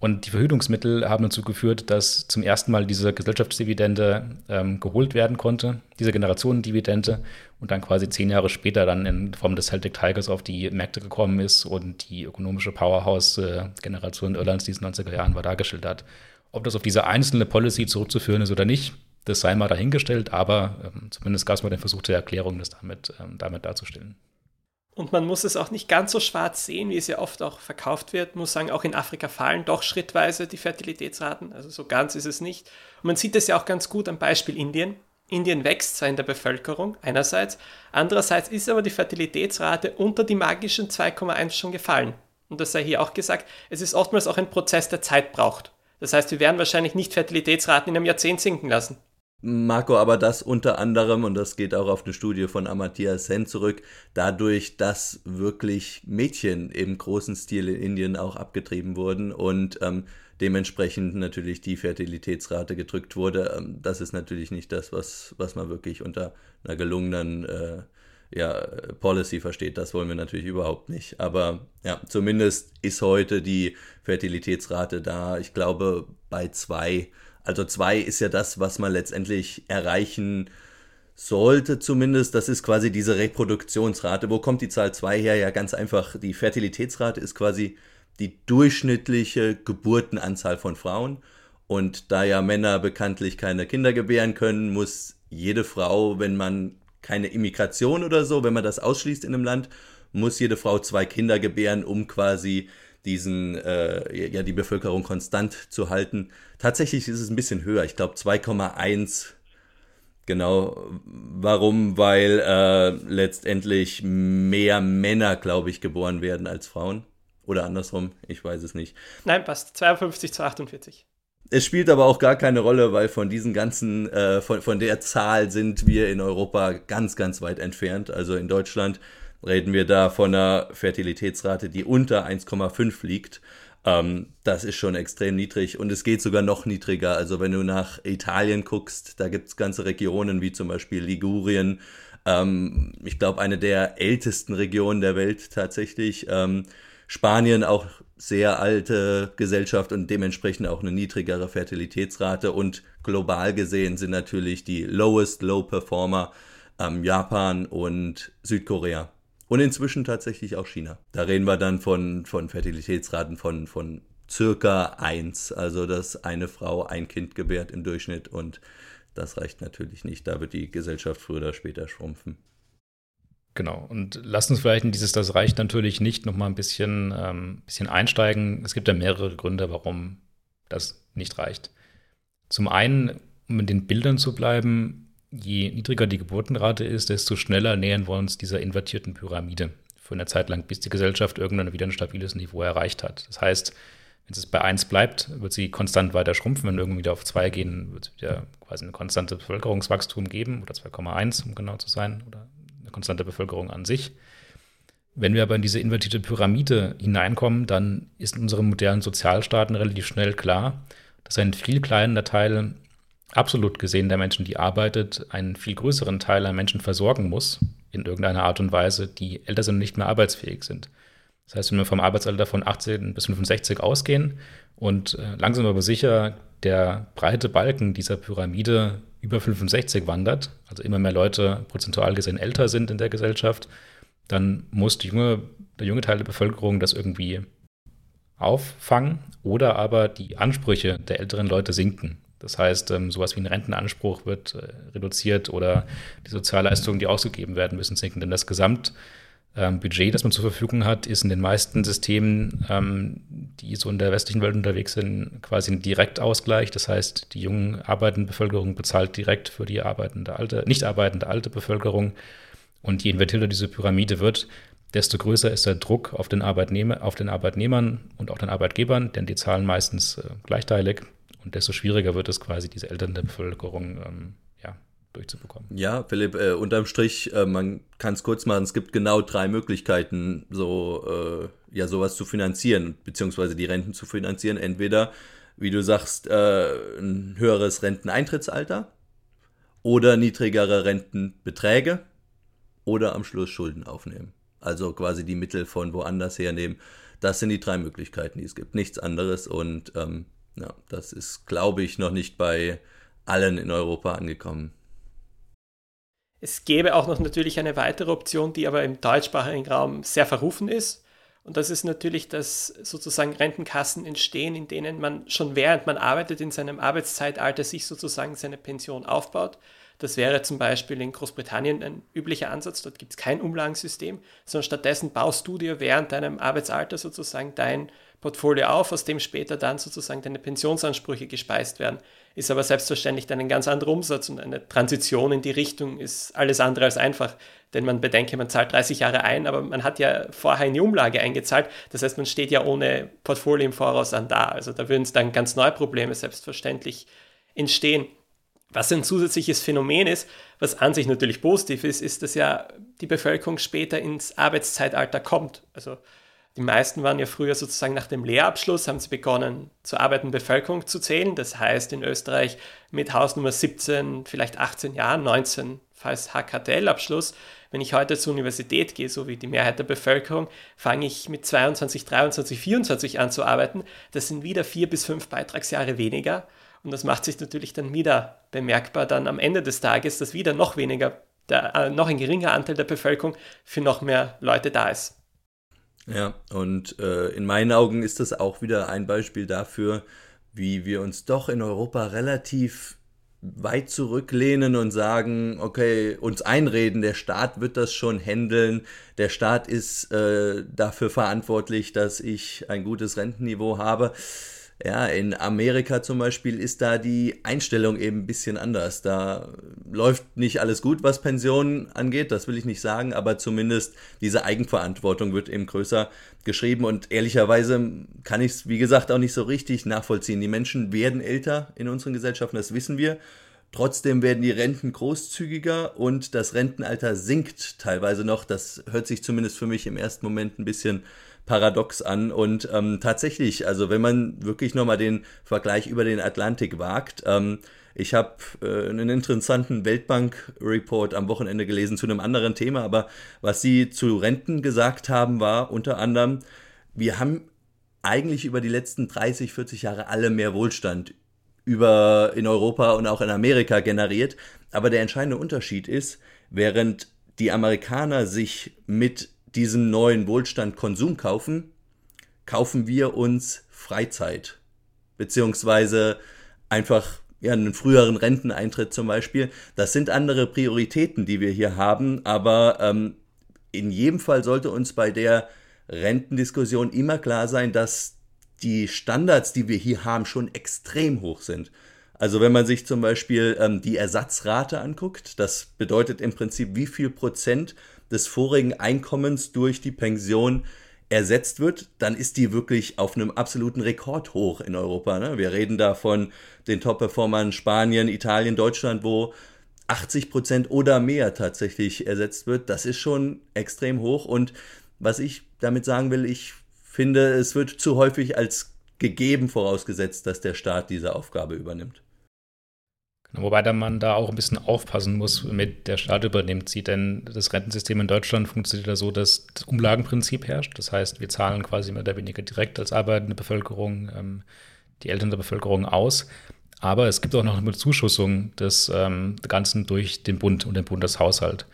Und die Verhütungsmittel haben dazu geführt, dass zum ersten Mal diese Gesellschaftsdividende ähm, geholt werden konnte, diese Generationendividende, und dann quasi zehn Jahre später dann in Form des Celtic Tigers auf die Märkte gekommen ist und die ökonomische Powerhouse-Generation Irlands, die es in den 90er Jahren war, dargestellt hat. Ob das auf diese einzelne Policy zurückzuführen ist oder nicht, das sei mal dahingestellt, aber ähm, zumindest gab es mal den Versuch der Erklärung, das damit, ähm, damit darzustellen. Und man muss es auch nicht ganz so schwarz sehen, wie es ja oft auch verkauft wird. Muss sagen, auch in Afrika fallen doch schrittweise die Fertilitätsraten. Also so ganz ist es nicht. Und man sieht es ja auch ganz gut am Beispiel Indien. Indien wächst zwar in der Bevölkerung einerseits, andererseits ist aber die Fertilitätsrate unter die magischen 2,1 schon gefallen. Und das sei hier auch gesagt, es ist oftmals auch ein Prozess, der Zeit braucht. Das heißt, wir werden wahrscheinlich nicht Fertilitätsraten in einem Jahrzehnt sinken lassen. Marco, aber das unter anderem, und das geht auch auf eine Studie von Amartya Sen zurück, dadurch, dass wirklich Mädchen im großen Stil in Indien auch abgetrieben wurden und ähm, dementsprechend natürlich die Fertilitätsrate gedrückt wurde. Ähm, das ist natürlich nicht das, was, was man wirklich unter einer gelungenen äh, ja, Policy versteht. Das wollen wir natürlich überhaupt nicht. Aber ja, zumindest ist heute die Fertilitätsrate da, ich glaube, bei zwei also zwei ist ja das, was man letztendlich erreichen sollte zumindest. Das ist quasi diese Reproduktionsrate. Wo kommt die Zahl 2 her? Ja, ganz einfach. Die Fertilitätsrate ist quasi die durchschnittliche Geburtenanzahl von Frauen. Und da ja Männer bekanntlich keine Kinder gebären können, muss jede Frau, wenn man keine Immigration oder so, wenn man das ausschließt in einem Land, muss jede Frau zwei Kinder gebären, um quasi diesen, äh, ja, die Bevölkerung konstant zu halten. Tatsächlich ist es ein bisschen höher. Ich glaube 2,1. Genau. Warum? Weil äh, letztendlich mehr Männer, glaube ich, geboren werden als Frauen. Oder andersrum, ich weiß es nicht. Nein, passt. 52 zu 48. Es spielt aber auch gar keine Rolle, weil von diesen ganzen, äh, von, von der Zahl sind wir in Europa ganz, ganz weit entfernt. Also in Deutschland reden wir da von einer Fertilitätsrate, die unter 1,5 liegt. Ähm, das ist schon extrem niedrig und es geht sogar noch niedriger. Also wenn du nach Italien guckst, da gibt es ganze Regionen wie zum Beispiel Ligurien. Ähm, ich glaube, eine der ältesten Regionen der Welt tatsächlich. Ähm, Spanien auch sehr alte Gesellschaft und dementsprechend auch eine niedrigere Fertilitätsrate. Und global gesehen sind natürlich die lowest low performer ähm, Japan und Südkorea. Und inzwischen tatsächlich auch China. Da reden wir dann von, von Fertilitätsraten von, von circa 1. Also, dass eine Frau ein Kind gebärt im Durchschnitt. Und das reicht natürlich nicht. Da wird die Gesellschaft früher oder später schrumpfen. Genau. Und lasst uns vielleicht in dieses Das reicht natürlich nicht nochmal ein bisschen, ähm, bisschen einsteigen. Es gibt ja mehrere Gründe, warum das nicht reicht. Zum einen, um in den Bildern zu bleiben, je niedriger die Geburtenrate ist, desto schneller nähern wir uns dieser invertierten Pyramide für eine Zeit lang, bis die Gesellschaft irgendwann wieder ein stabiles Niveau erreicht hat. Das heißt, wenn es bei 1 bleibt, wird sie konstant weiter schrumpfen. Wenn irgendwie wieder auf 2 gehen, wird es wieder quasi ein konstantes Bevölkerungswachstum geben, oder 2,1, um genau zu sein, oder eine konstante Bevölkerung an sich. Wenn wir aber in diese invertierte Pyramide hineinkommen, dann ist in unseren modernen Sozialstaaten relativ schnell klar, dass ein viel kleiner Teil absolut gesehen der Menschen, die arbeitet, einen viel größeren Teil an Menschen versorgen muss, in irgendeiner Art und Weise, die älter sind und nicht mehr arbeitsfähig sind. Das heißt, wenn wir vom Arbeitsalter von 18 bis 65 ausgehen und äh, langsam aber sicher der breite Balken dieser Pyramide über 65 wandert, also immer mehr Leute prozentual gesehen älter sind in der Gesellschaft, dann muss junge, der junge Teil der Bevölkerung das irgendwie auffangen oder aber die Ansprüche der älteren Leute sinken. Das heißt, ähm, sowas wie ein Rentenanspruch wird äh, reduziert oder die Sozialleistungen, die ausgegeben werden müssen, sinken. Denn das Gesamt, ähm, das man zur Verfügung hat, ist in den meisten Systemen, ähm, die so in der westlichen Welt unterwegs sind, quasi ein Direktausgleich. Das heißt, die jungen arbeitende Bevölkerung bezahlt direkt für die arbeitende alte, nicht arbeitende alte Bevölkerung. Und je invertierter diese Pyramide wird, desto größer ist der Druck auf den, Arbeitnehmer, auf den Arbeitnehmern und auch den Arbeitgebern, denn die zahlen meistens äh, gleichteilig. Und desto schwieriger wird es quasi, diese Eltern der Bevölkerung ähm, durchzubekommen. Ja, Philipp, äh, unterm Strich, äh, man kann es kurz machen, es gibt genau drei Möglichkeiten, so äh, ja sowas zu finanzieren, beziehungsweise die Renten zu finanzieren. Entweder, wie du sagst, äh, ein höheres Renteneintrittsalter oder niedrigere Rentenbeträge oder am Schluss Schulden aufnehmen. Also quasi die Mittel von woanders hernehmen. Das sind die drei Möglichkeiten, die es gibt. Nichts anderes. Und ähm, ja, das ist, glaube ich, noch nicht bei allen in Europa angekommen. Es gäbe auch noch natürlich eine weitere Option, die aber im deutschsprachigen Raum sehr verrufen ist. Und das ist natürlich, dass sozusagen Rentenkassen entstehen, in denen man schon während man arbeitet in seinem Arbeitszeitalter sich sozusagen seine Pension aufbaut. Das wäre zum Beispiel in Großbritannien ein üblicher Ansatz. Dort gibt es kein Umlagensystem, sondern stattdessen baust du dir während deinem Arbeitsalter sozusagen dein Portfolio auf, aus dem später dann sozusagen deine Pensionsansprüche gespeist werden ist aber selbstverständlich dann ein ganz anderer Umsatz und eine Transition in die Richtung ist alles andere als einfach. Denn man bedenke, man zahlt 30 Jahre ein, aber man hat ja vorher in die Umlage eingezahlt. Das heißt, man steht ja ohne Portfolio im Voraus an da. Also da würden es dann ganz neue Probleme selbstverständlich entstehen. Was ein zusätzliches Phänomen ist, was an sich natürlich positiv ist, ist, dass ja die Bevölkerung später ins Arbeitszeitalter kommt. Also die meisten waren ja früher sozusagen nach dem Lehrabschluss, haben sie begonnen, zur arbeitenden Bevölkerung zu zählen. Das heißt in Österreich mit Hausnummer 17, vielleicht 18 Jahren, 19 falls HKTL-Abschluss. Wenn ich heute zur Universität gehe, so wie die Mehrheit der Bevölkerung, fange ich mit 22, 23, 24 an zu arbeiten. Das sind wieder vier bis fünf Beitragsjahre weniger. Und das macht sich natürlich dann wieder bemerkbar dann am Ende des Tages, dass wieder noch weniger, der, äh, noch ein geringer Anteil der Bevölkerung für noch mehr Leute da ist. Ja, und äh, in meinen Augen ist das auch wieder ein Beispiel dafür, wie wir uns doch in Europa relativ weit zurücklehnen und sagen, okay, uns einreden, der Staat wird das schon handeln, der Staat ist äh, dafür verantwortlich, dass ich ein gutes Rentenniveau habe. Ja, in Amerika zum Beispiel ist da die Einstellung eben ein bisschen anders. Da läuft nicht alles gut, was Pensionen angeht, das will ich nicht sagen, aber zumindest diese Eigenverantwortung wird eben größer geschrieben und ehrlicherweise kann ich es, wie gesagt, auch nicht so richtig nachvollziehen. Die Menschen werden älter in unseren Gesellschaften, das wissen wir. Trotzdem werden die Renten großzügiger und das Rentenalter sinkt teilweise noch. Das hört sich zumindest für mich im ersten Moment ein bisschen paradox an. Und ähm, tatsächlich, also wenn man wirklich nochmal den Vergleich über den Atlantik wagt, ähm, ich habe äh, einen interessanten Weltbank-Report am Wochenende gelesen zu einem anderen Thema, aber was sie zu Renten gesagt haben, war unter anderem, wir haben eigentlich über die letzten 30, 40 Jahre alle mehr Wohlstand über in Europa und auch in Amerika generiert. Aber der entscheidende Unterschied ist, während die Amerikaner sich mit diesen neuen Wohlstand Konsum kaufen, kaufen wir uns Freizeit. Beziehungsweise einfach ja, einen früheren Renteneintritt zum Beispiel. Das sind andere Prioritäten, die wir hier haben, aber ähm, in jedem Fall sollte uns bei der Rentendiskussion immer klar sein, dass die Standards, die wir hier haben, schon extrem hoch sind. Also wenn man sich zum Beispiel ähm, die Ersatzrate anguckt, das bedeutet im Prinzip, wie viel Prozent des vorigen Einkommens durch die Pension ersetzt wird, dann ist die wirklich auf einem absoluten Rekord hoch in Europa. Ne? Wir reden da von den Top-Performern Spanien, Italien, Deutschland, wo 80 Prozent oder mehr tatsächlich ersetzt wird. Das ist schon extrem hoch. Und was ich damit sagen will, ich finde, es wird zu häufig als gegeben vorausgesetzt, dass der Staat diese Aufgabe übernimmt. Genau, wobei da man da auch ein bisschen aufpassen muss, mit der Staat übernimmt sie, denn das Rentensystem in Deutschland funktioniert ja so, dass das Umlagenprinzip herrscht. Das heißt, wir zahlen quasi mehr oder weniger direkt als arbeitende Bevölkerung ähm, die Eltern der Bevölkerung aus. Aber es gibt auch noch eine Bezuschussung des ähm, Ganzen durch den Bund und den Bundeshaushalt.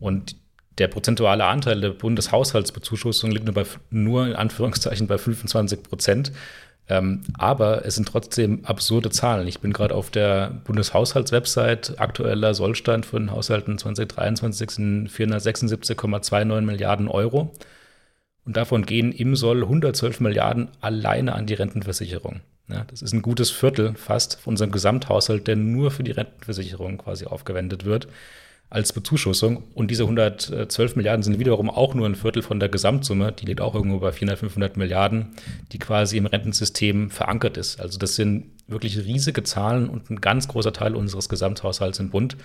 Und der prozentuale Anteil der Bundeshaushaltsbezuschussung liegt nur, bei, nur in Anführungszeichen bei 25 Prozent. Ähm, aber es sind trotzdem absurde Zahlen. Ich bin gerade auf der Bundeshaushaltswebsite. Aktueller Sollstand den Haushalten 2023 sind 476,29 Milliarden Euro. Und davon gehen im Soll 112 Milliarden alleine an die Rentenversicherung. Ja, das ist ein gutes Viertel fast von unserem Gesamthaushalt, der nur für die Rentenversicherung quasi aufgewendet wird als Bezuschussung. Und diese 112 Milliarden sind wiederum auch nur ein Viertel von der Gesamtsumme, die liegt auch irgendwo bei 400, 500 Milliarden, die quasi im Rentensystem verankert ist. Also das sind wirklich riesige Zahlen und ein ganz großer Teil unseres Gesamthaushalts im Bund.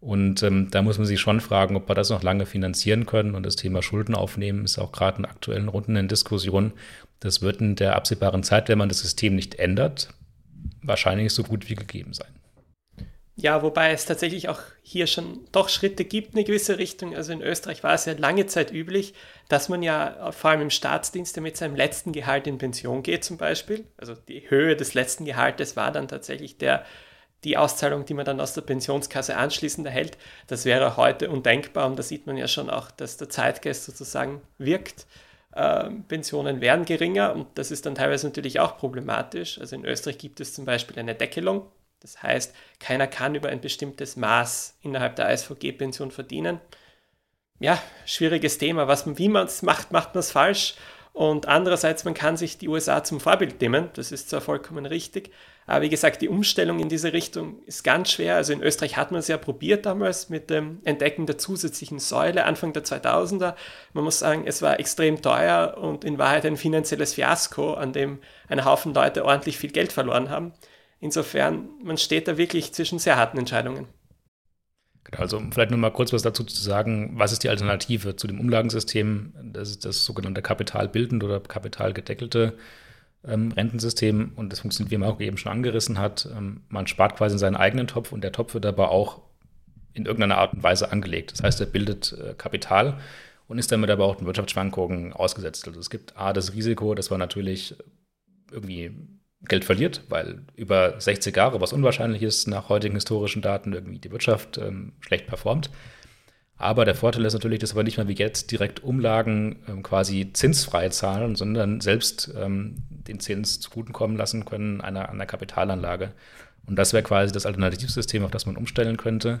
Und ähm, da muss man sich schon fragen, ob wir das noch lange finanzieren können. Und das Thema Schulden aufnehmen ist auch gerade in aktuellen Runden in Diskussion. Das wird in der absehbaren Zeit, wenn man das System nicht ändert, wahrscheinlich so gut wie gegeben sein. Ja, wobei es tatsächlich auch hier schon doch Schritte gibt in eine gewisse Richtung. Also in Österreich war es ja lange Zeit üblich, dass man ja vor allem im Staatsdienst mit seinem letzten Gehalt in Pension geht zum Beispiel. Also die Höhe des letzten Gehaltes war dann tatsächlich der, die Auszahlung, die man dann aus der Pensionskasse anschließend erhält. Das wäre heute undenkbar und da sieht man ja schon auch, dass der Zeitgeist sozusagen wirkt. Ähm, Pensionen werden geringer und das ist dann teilweise natürlich auch problematisch. Also in Österreich gibt es zum Beispiel eine Deckelung das heißt, keiner kann über ein bestimmtes Maß innerhalb der ASVG-Pension verdienen. Ja, schwieriges Thema. Was, wie man es macht, macht man es falsch. Und andererseits, man kann sich die USA zum Vorbild nehmen. Das ist zwar vollkommen richtig. Aber wie gesagt, die Umstellung in diese Richtung ist ganz schwer. Also in Österreich hat man es ja probiert damals mit dem Entdecken der zusätzlichen Säule Anfang der 2000er. Man muss sagen, es war extrem teuer und in Wahrheit ein finanzielles Fiasko, an dem ein Haufen Leute ordentlich viel Geld verloren haben. Insofern, man steht da wirklich zwischen sehr harten Entscheidungen. Genau, also vielleicht nur mal kurz was dazu zu sagen, was ist die Alternative zu dem Umlagensystem? Das ist das sogenannte kapitalbildende oder kapitalgedeckelte ähm, Rentensystem und das funktioniert, wie Marco eben schon angerissen hat. Ähm, man spart quasi in seinen eigenen Topf und der Topf wird aber auch in irgendeiner Art und Weise angelegt. Das heißt, er bildet äh, Kapital und ist damit aber auch den Wirtschaftsschwankungen ausgesetzt. Also es gibt A, das Risiko, dass wir natürlich irgendwie Geld verliert, weil über 60 Jahre, was unwahrscheinlich ist, nach heutigen historischen Daten irgendwie die Wirtschaft ähm, schlecht performt. Aber der Vorteil ist natürlich, dass wir nicht mehr wie jetzt direkt Umlagen ähm, quasi zinsfrei zahlen, sondern selbst ähm, den Zins zugutekommen lassen können einer, einer Kapitalanlage. Und das wäre quasi das Alternativsystem, auf das man umstellen könnte.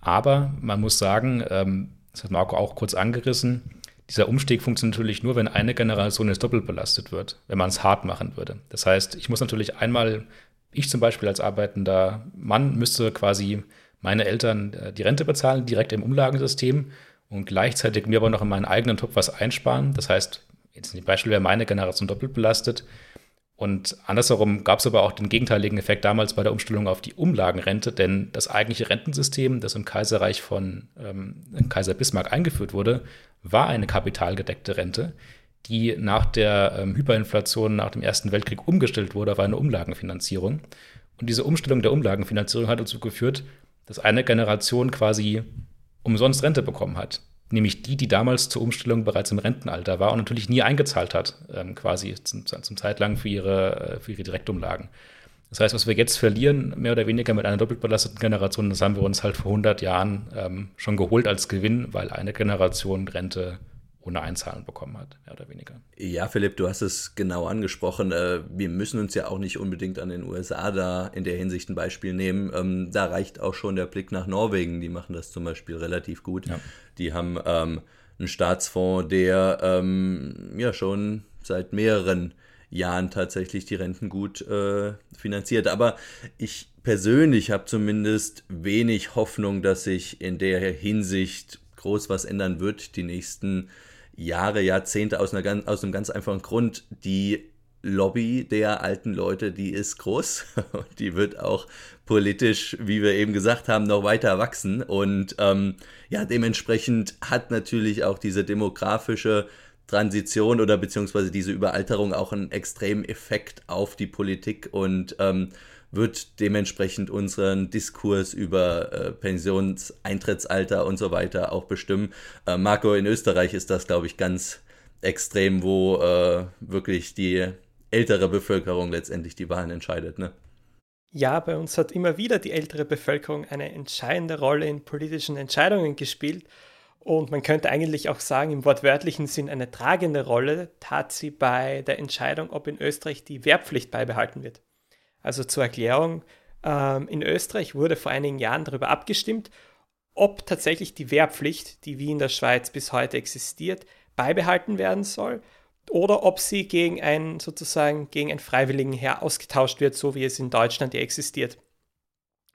Aber man muss sagen, ähm, das hat Marco auch kurz angerissen, dieser Umstieg funktioniert natürlich nur, wenn eine Generation jetzt doppelt belastet wird, wenn man es hart machen würde. Das heißt, ich muss natürlich einmal, ich zum Beispiel als arbeitender Mann, müsste quasi meine Eltern äh, die Rente bezahlen, direkt im Umlagensystem und gleichzeitig mir aber noch in meinen eigenen Topf was einsparen. Das heißt, jetzt dem Beispiel wäre meine Generation doppelt belastet. Und andersherum gab es aber auch den gegenteiligen Effekt damals bei der Umstellung auf die Umlagenrente, denn das eigentliche Rentensystem, das im Kaiserreich von ähm, Kaiser Bismarck eingeführt wurde, war eine kapitalgedeckte Rente, die nach der ähm, Hyperinflation nach dem Ersten Weltkrieg umgestellt wurde auf eine Umlagenfinanzierung. Und diese Umstellung der Umlagenfinanzierung hat dazu geführt, dass eine Generation quasi umsonst Rente bekommen hat nämlich die, die damals zur Umstellung bereits im Rentenalter war und natürlich nie eingezahlt hat, ähm, quasi zum, zum Zeitlang für ihre, äh, für ihre Direktumlagen. Das heißt, was wir jetzt verlieren, mehr oder weniger mit einer doppelt belasteten Generation, das haben wir uns halt vor 100 Jahren ähm, schon geholt als Gewinn, weil eine Generation Rente ohne Einzahlen bekommen hat, mehr oder weniger. Ja, Philipp, du hast es genau angesprochen. Äh, wir müssen uns ja auch nicht unbedingt an den USA da in der Hinsicht ein Beispiel nehmen. Ähm, da reicht auch schon der Blick nach Norwegen. Die machen das zum Beispiel relativ gut. Ja. Die haben ähm, einen Staatsfonds, der ähm, ja schon seit mehreren Jahren tatsächlich die Renten gut äh, finanziert. Aber ich persönlich habe zumindest wenig Hoffnung, dass sich in der Hinsicht groß was ändern wird die nächsten Jahre, Jahrzehnte aus, einer, aus einem ganz einfachen Grund. Die Lobby der alten Leute, die ist groß und die wird auch politisch, wie wir eben gesagt haben, noch weiter wachsen. Und ähm, ja, dementsprechend hat natürlich auch diese demografische Transition oder beziehungsweise diese Überalterung auch einen extremen Effekt auf die Politik und ähm, wird dementsprechend unseren Diskurs über äh, Pensionseintrittsalter und so weiter auch bestimmen. Äh, Marco, in Österreich ist das, glaube ich, ganz extrem, wo äh, wirklich die ältere Bevölkerung letztendlich die Wahlen entscheidet. Ne? Ja, bei uns hat immer wieder die ältere Bevölkerung eine entscheidende Rolle in politischen Entscheidungen gespielt. Und man könnte eigentlich auch sagen, im wortwörtlichen Sinn eine tragende Rolle tat sie bei der Entscheidung, ob in Österreich die Wehrpflicht beibehalten wird. Also zur Erklärung, ähm, in Österreich wurde vor einigen Jahren darüber abgestimmt, ob tatsächlich die Wehrpflicht, die wie in der Schweiz bis heute existiert, beibehalten werden soll oder ob sie gegen ein sozusagen gegen ein freiwilligen Heer ausgetauscht wird, so wie es in Deutschland ja existiert.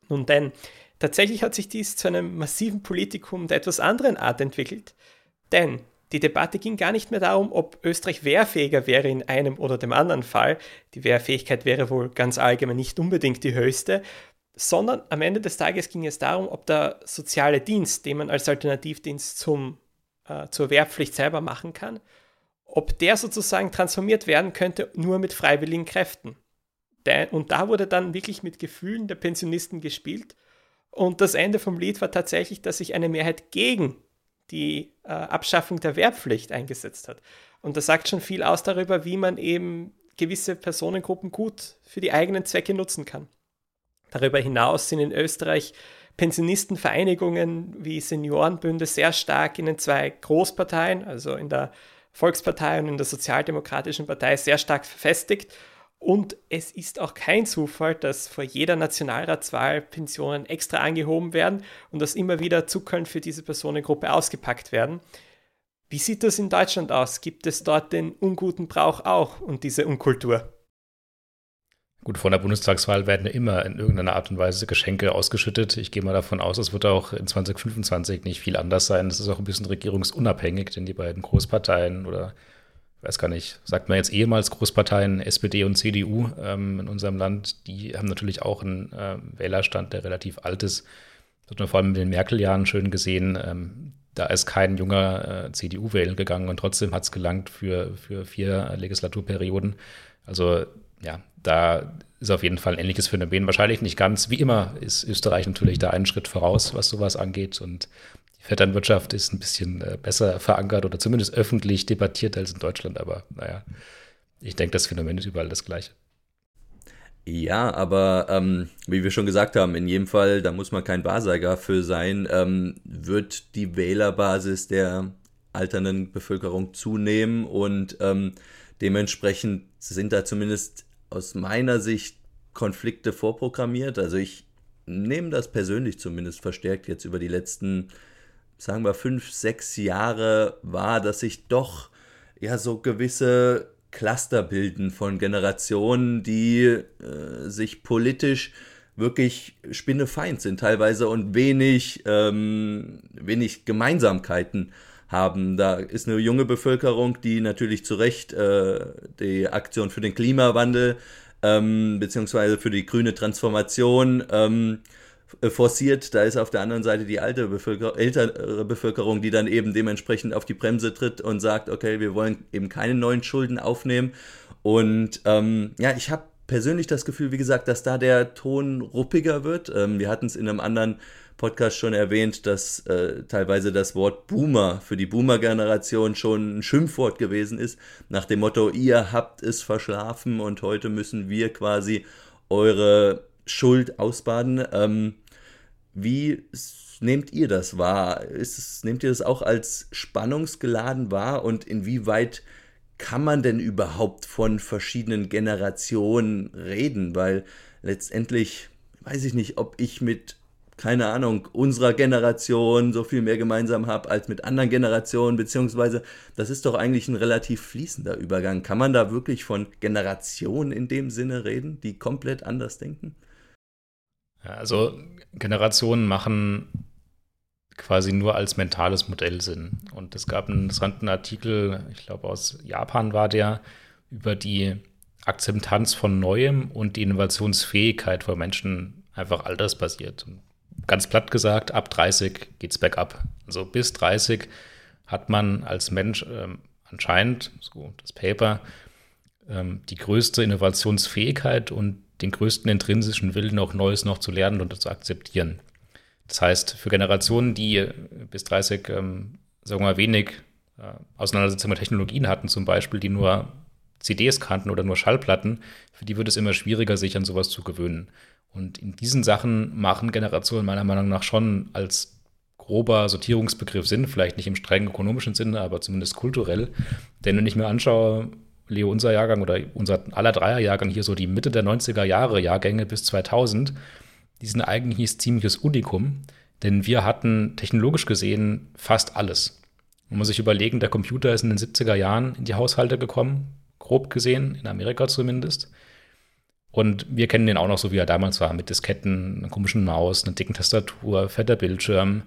Nun denn, Tatsächlich hat sich dies zu einem massiven Politikum der etwas anderen Art entwickelt, denn die Debatte ging gar nicht mehr darum, ob Österreich wehrfähiger wäre in einem oder dem anderen Fall. Die Wehrfähigkeit wäre wohl ganz allgemein nicht unbedingt die höchste, sondern am Ende des Tages ging es darum, ob der soziale Dienst, den man als Alternativdienst zum, äh, zur Wehrpflicht selber machen kann, ob der sozusagen transformiert werden könnte nur mit freiwilligen Kräften. Und da wurde dann wirklich mit Gefühlen der Pensionisten gespielt und das Ende vom Lied war tatsächlich, dass sich eine Mehrheit gegen die äh, Abschaffung der Wehrpflicht eingesetzt hat. Und das sagt schon viel aus darüber, wie man eben gewisse Personengruppen gut für die eigenen Zwecke nutzen kann. Darüber hinaus sind in Österreich Pensionistenvereinigungen wie Seniorenbünde sehr stark in den zwei Großparteien, also in der Volkspartei und in der Sozialdemokratischen Partei, sehr stark verfestigt. Und es ist auch kein Zufall, dass vor jeder Nationalratswahl Pensionen extra angehoben werden und dass immer wieder Zuckeln für diese Personengruppe ausgepackt werden. Wie sieht das in Deutschland aus? Gibt es dort den unguten Brauch auch und diese Unkultur? Gut, vor der Bundestagswahl werden ja immer in irgendeiner Art und Weise Geschenke ausgeschüttet. Ich gehe mal davon aus, es wird auch in 2025 nicht viel anders sein. Es ist auch ein bisschen regierungsunabhängig, denn die beiden Großparteien oder weiß gar nicht, sagt man jetzt ehemals Großparteien, SPD und CDU ähm, in unserem Land, die haben natürlich auch einen äh, Wählerstand, der relativ alt ist. Das hat man vor allem in den Merkel-Jahren schön gesehen. Ähm, da ist kein junger äh, CDU wählen gegangen und trotzdem hat es gelangt für, für vier Legislaturperioden. Also ja, da ist auf jeden Fall ein ähnliches Phänomen. Wahrscheinlich nicht ganz. Wie immer ist Österreich natürlich da einen Schritt voraus, was sowas angeht. Und Vetternwirtschaft ist ein bisschen äh, besser verankert oder zumindest öffentlich debattiert als in Deutschland. Aber naja, ich denke, das Phänomen ist überall das gleiche. Ja, aber ähm, wie wir schon gesagt haben, in jedem Fall, da muss man kein Wahrsager für sein, ähm, wird die Wählerbasis der alternden Bevölkerung zunehmen und ähm, dementsprechend sind da zumindest aus meiner Sicht Konflikte vorprogrammiert. Also ich nehme das persönlich zumindest verstärkt jetzt über die letzten sagen wir, fünf, sechs Jahre war, dass sich doch ja so gewisse Cluster bilden von Generationen, die äh, sich politisch wirklich spinnefeind sind teilweise und wenig, ähm, wenig Gemeinsamkeiten haben. Da ist eine junge Bevölkerung, die natürlich zu Recht äh, die Aktion für den Klimawandel ähm, beziehungsweise für die grüne Transformation ähm, äh, forciert. Da ist auf der anderen Seite die alte Bevölker ältere Bevölkerung, die dann eben dementsprechend auf die Bremse tritt und sagt, okay, wir wollen eben keine neuen Schulden aufnehmen. Und ähm, ja, ich habe persönlich das Gefühl, wie gesagt, dass da der Ton ruppiger wird. Ähm, wir hatten es in einem anderen Podcast schon erwähnt, dass äh, teilweise das Wort Boomer für die Boomer-Generation schon ein Schimpfwort gewesen ist, nach dem Motto, ihr habt es verschlafen und heute müssen wir quasi eure Schuld ausbaden. Ähm, wie nehmt ihr das wahr? Es, nehmt ihr das auch als spannungsgeladen wahr und inwieweit kann man denn überhaupt von verschiedenen Generationen reden? Weil letztendlich weiß ich nicht, ob ich mit, keine Ahnung, unserer Generation so viel mehr gemeinsam habe als mit anderen Generationen, beziehungsweise das ist doch eigentlich ein relativ fließender Übergang. Kann man da wirklich von Generationen in dem Sinne reden, die komplett anders denken? Also Generationen machen quasi nur als mentales Modell Sinn. Und es gab einen interessanten Artikel, ich glaube aus Japan war der, über die Akzeptanz von Neuem und die Innovationsfähigkeit von Menschen einfach altersbasiert. Und ganz platt gesagt, ab 30 geht es bergab. Also bis 30 hat man als Mensch ähm, anscheinend, so das Paper, ähm, die größte Innovationsfähigkeit und den größten intrinsischen Willen, auch Neues noch zu lernen und zu akzeptieren. Das heißt, für Generationen, die bis 30, ähm, sagen wir mal, wenig äh, Auseinandersetzung mit Technologien hatten, zum Beispiel, die nur CDs kannten oder nur Schallplatten, für die wird es immer schwieriger, sich an sowas zu gewöhnen. Und in diesen Sachen machen Generationen meiner Meinung nach schon als grober Sortierungsbegriff sind, vielleicht nicht im strengen ökonomischen Sinne, aber zumindest kulturell. Denn wenn ich mir anschaue, Leo, unser Jahrgang oder unser aller Dreierjahrgang hier so die Mitte der 90er Jahre Jahrgänge bis 2000, die sind eigentlich ein ziemliches Unikum, denn wir hatten technologisch gesehen fast alles. Man muss sich überlegen, der Computer ist in den 70er Jahren in die Haushalte gekommen, grob gesehen, in Amerika zumindest. Und wir kennen den auch noch so, wie er damals war, mit Disketten, einer komischen Maus, einer dicken Tastatur, fetter Bildschirm.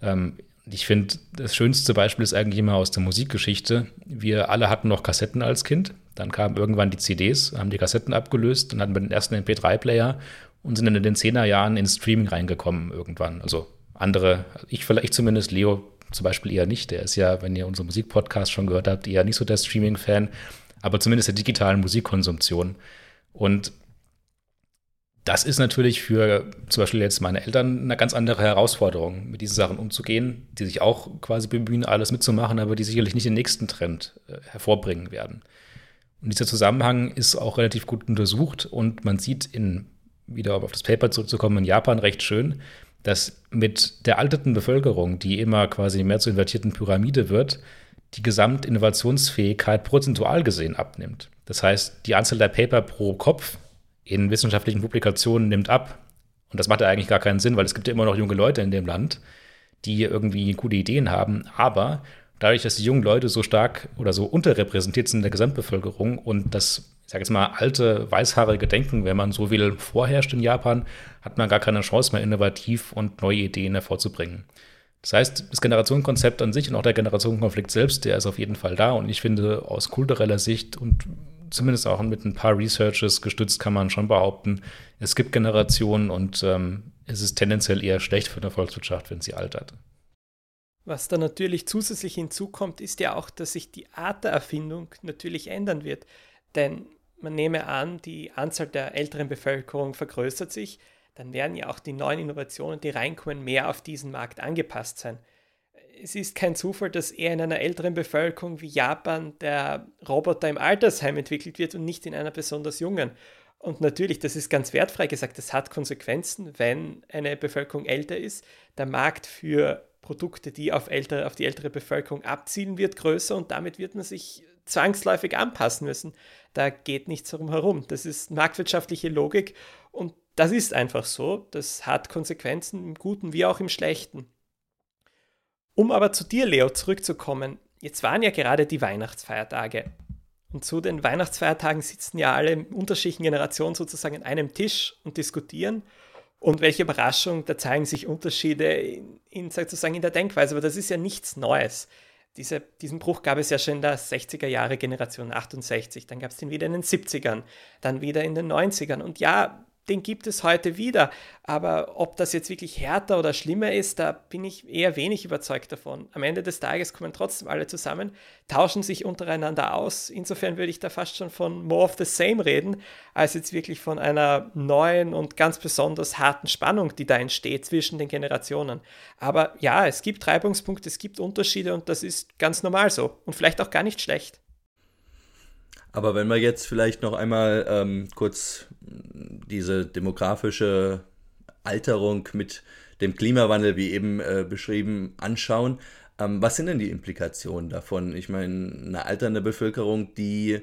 Ähm, ich finde, das schönste Beispiel ist eigentlich immer aus der Musikgeschichte. Wir alle hatten noch Kassetten als Kind. Dann kamen irgendwann die CDs, haben die Kassetten abgelöst, dann hatten wir den ersten MP3-Player und sind dann in den 10er Jahren ins Streaming reingekommen irgendwann. Also andere, ich vielleicht zumindest, Leo zum Beispiel eher nicht. Der ist ja, wenn ihr unseren Musikpodcast schon gehört habt, eher nicht so der Streaming-Fan, aber zumindest der digitalen Musikkonsumption. Und das ist natürlich für zum Beispiel jetzt meine Eltern eine ganz andere Herausforderung, mit diesen Sachen umzugehen, die sich auch quasi bemühen, alles mitzumachen, aber die sicherlich nicht den nächsten Trend äh, hervorbringen werden. Und dieser Zusammenhang ist auch relativ gut untersucht und man sieht in, wieder auf das Paper zurückzukommen, in Japan recht schön, dass mit der alterten Bevölkerung, die immer quasi mehr zur invertierten Pyramide wird, die Gesamtinnovationsfähigkeit prozentual gesehen abnimmt. Das heißt, die Anzahl der Paper pro Kopf in wissenschaftlichen Publikationen nimmt ab. Und das macht ja eigentlich gar keinen Sinn, weil es gibt ja immer noch junge Leute in dem Land, die irgendwie gute Ideen haben. Aber dadurch, dass die jungen Leute so stark oder so unterrepräsentiert sind in der Gesamtbevölkerung und das, ich sage jetzt mal, alte, weißhaarige Denken, wenn man so will, vorherrscht in Japan, hat man gar keine Chance mehr, innovativ und neue Ideen hervorzubringen. Das heißt, das Generationenkonzept an sich und auch der Generationenkonflikt selbst, der ist auf jeden Fall da. Und ich finde, aus kultureller Sicht und zumindest auch mit ein paar Researches gestützt kann man schon behaupten, es gibt Generationen und ähm, es ist tendenziell eher schlecht für eine Volkswirtschaft, wenn sie altert. Was da natürlich zusätzlich hinzukommt, ist ja auch, dass sich die Art der Erfindung natürlich ändern wird. Denn man nehme an, die Anzahl der älteren Bevölkerung vergrößert sich, dann werden ja auch die neuen Innovationen, die reinkommen, mehr auf diesen Markt angepasst sein es ist kein Zufall, dass eher in einer älteren Bevölkerung wie Japan der Roboter im Altersheim entwickelt wird und nicht in einer besonders jungen. Und natürlich, das ist ganz wertfrei gesagt, das hat Konsequenzen, wenn eine Bevölkerung älter ist. Der Markt für Produkte, die auf, ältere, auf die ältere Bevölkerung abzielen, wird größer und damit wird man sich zwangsläufig anpassen müssen. Da geht nichts darum herum. Das ist marktwirtschaftliche Logik und das ist einfach so. Das hat Konsequenzen im Guten wie auch im Schlechten. Um aber zu dir, Leo, zurückzukommen. Jetzt waren ja gerade die Weihnachtsfeiertage. Und zu den Weihnachtsfeiertagen sitzen ja alle unterschiedlichen Generationen sozusagen an einem Tisch und diskutieren. Und welche Überraschung, da zeigen sich Unterschiede in, in, sozusagen in der Denkweise. Aber das ist ja nichts Neues. Diese, diesen Bruch gab es ja schon in der 60er Jahre Generation 68, dann gab es den wieder in den 70ern, dann wieder in den 90ern. Und ja, den gibt es heute wieder. Aber ob das jetzt wirklich härter oder schlimmer ist, da bin ich eher wenig überzeugt davon. Am Ende des Tages kommen trotzdem alle zusammen, tauschen sich untereinander aus. Insofern würde ich da fast schon von more of the same reden, als jetzt wirklich von einer neuen und ganz besonders harten Spannung, die da entsteht zwischen den Generationen. Aber ja, es gibt Reibungspunkte, es gibt Unterschiede und das ist ganz normal so und vielleicht auch gar nicht schlecht. Aber wenn wir jetzt vielleicht noch einmal ähm, kurz diese demografische Alterung mit dem Klimawandel, wie eben äh, beschrieben, anschauen, ähm, was sind denn die Implikationen davon? Ich meine, eine alternde Bevölkerung, die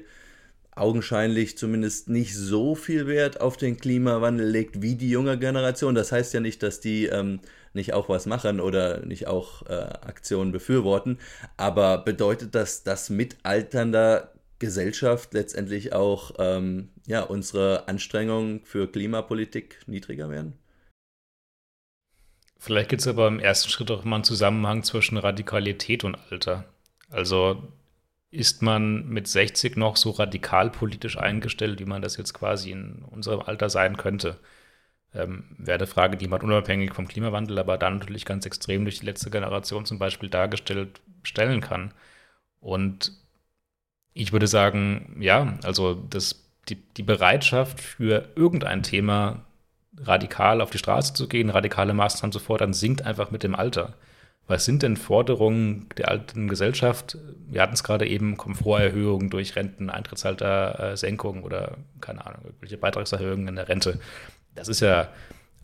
augenscheinlich zumindest nicht so viel Wert auf den Klimawandel legt wie die junge Generation. Das heißt ja nicht, dass die ähm, nicht auch was machen oder nicht auch äh, Aktionen befürworten. Aber bedeutet das, dass mit alternder Gesellschaft letztendlich auch ähm, ja, unsere Anstrengungen für Klimapolitik niedriger werden? Vielleicht gibt es aber im ersten Schritt auch mal einen Zusammenhang zwischen Radikalität und Alter. Also ist man mit 60 noch so radikal politisch eingestellt, wie man das jetzt quasi in unserem Alter sein könnte? Ähm, wäre eine Frage, die man unabhängig vom Klimawandel, aber dann natürlich ganz extrem durch die letzte Generation zum Beispiel dargestellt stellen kann. Und ich würde sagen, ja, also das, die, die Bereitschaft für irgendein Thema radikal auf die Straße zu gehen, radikale Maßnahmen zu fordern, sinkt einfach mit dem Alter. Was sind denn Forderungen der alten Gesellschaft? Wir hatten es gerade eben, Komforterhöhungen durch Renten, Eintrittsaltersenkung oder keine Ahnung, irgendwelche Beitragserhöhungen in der Rente. Das ist ja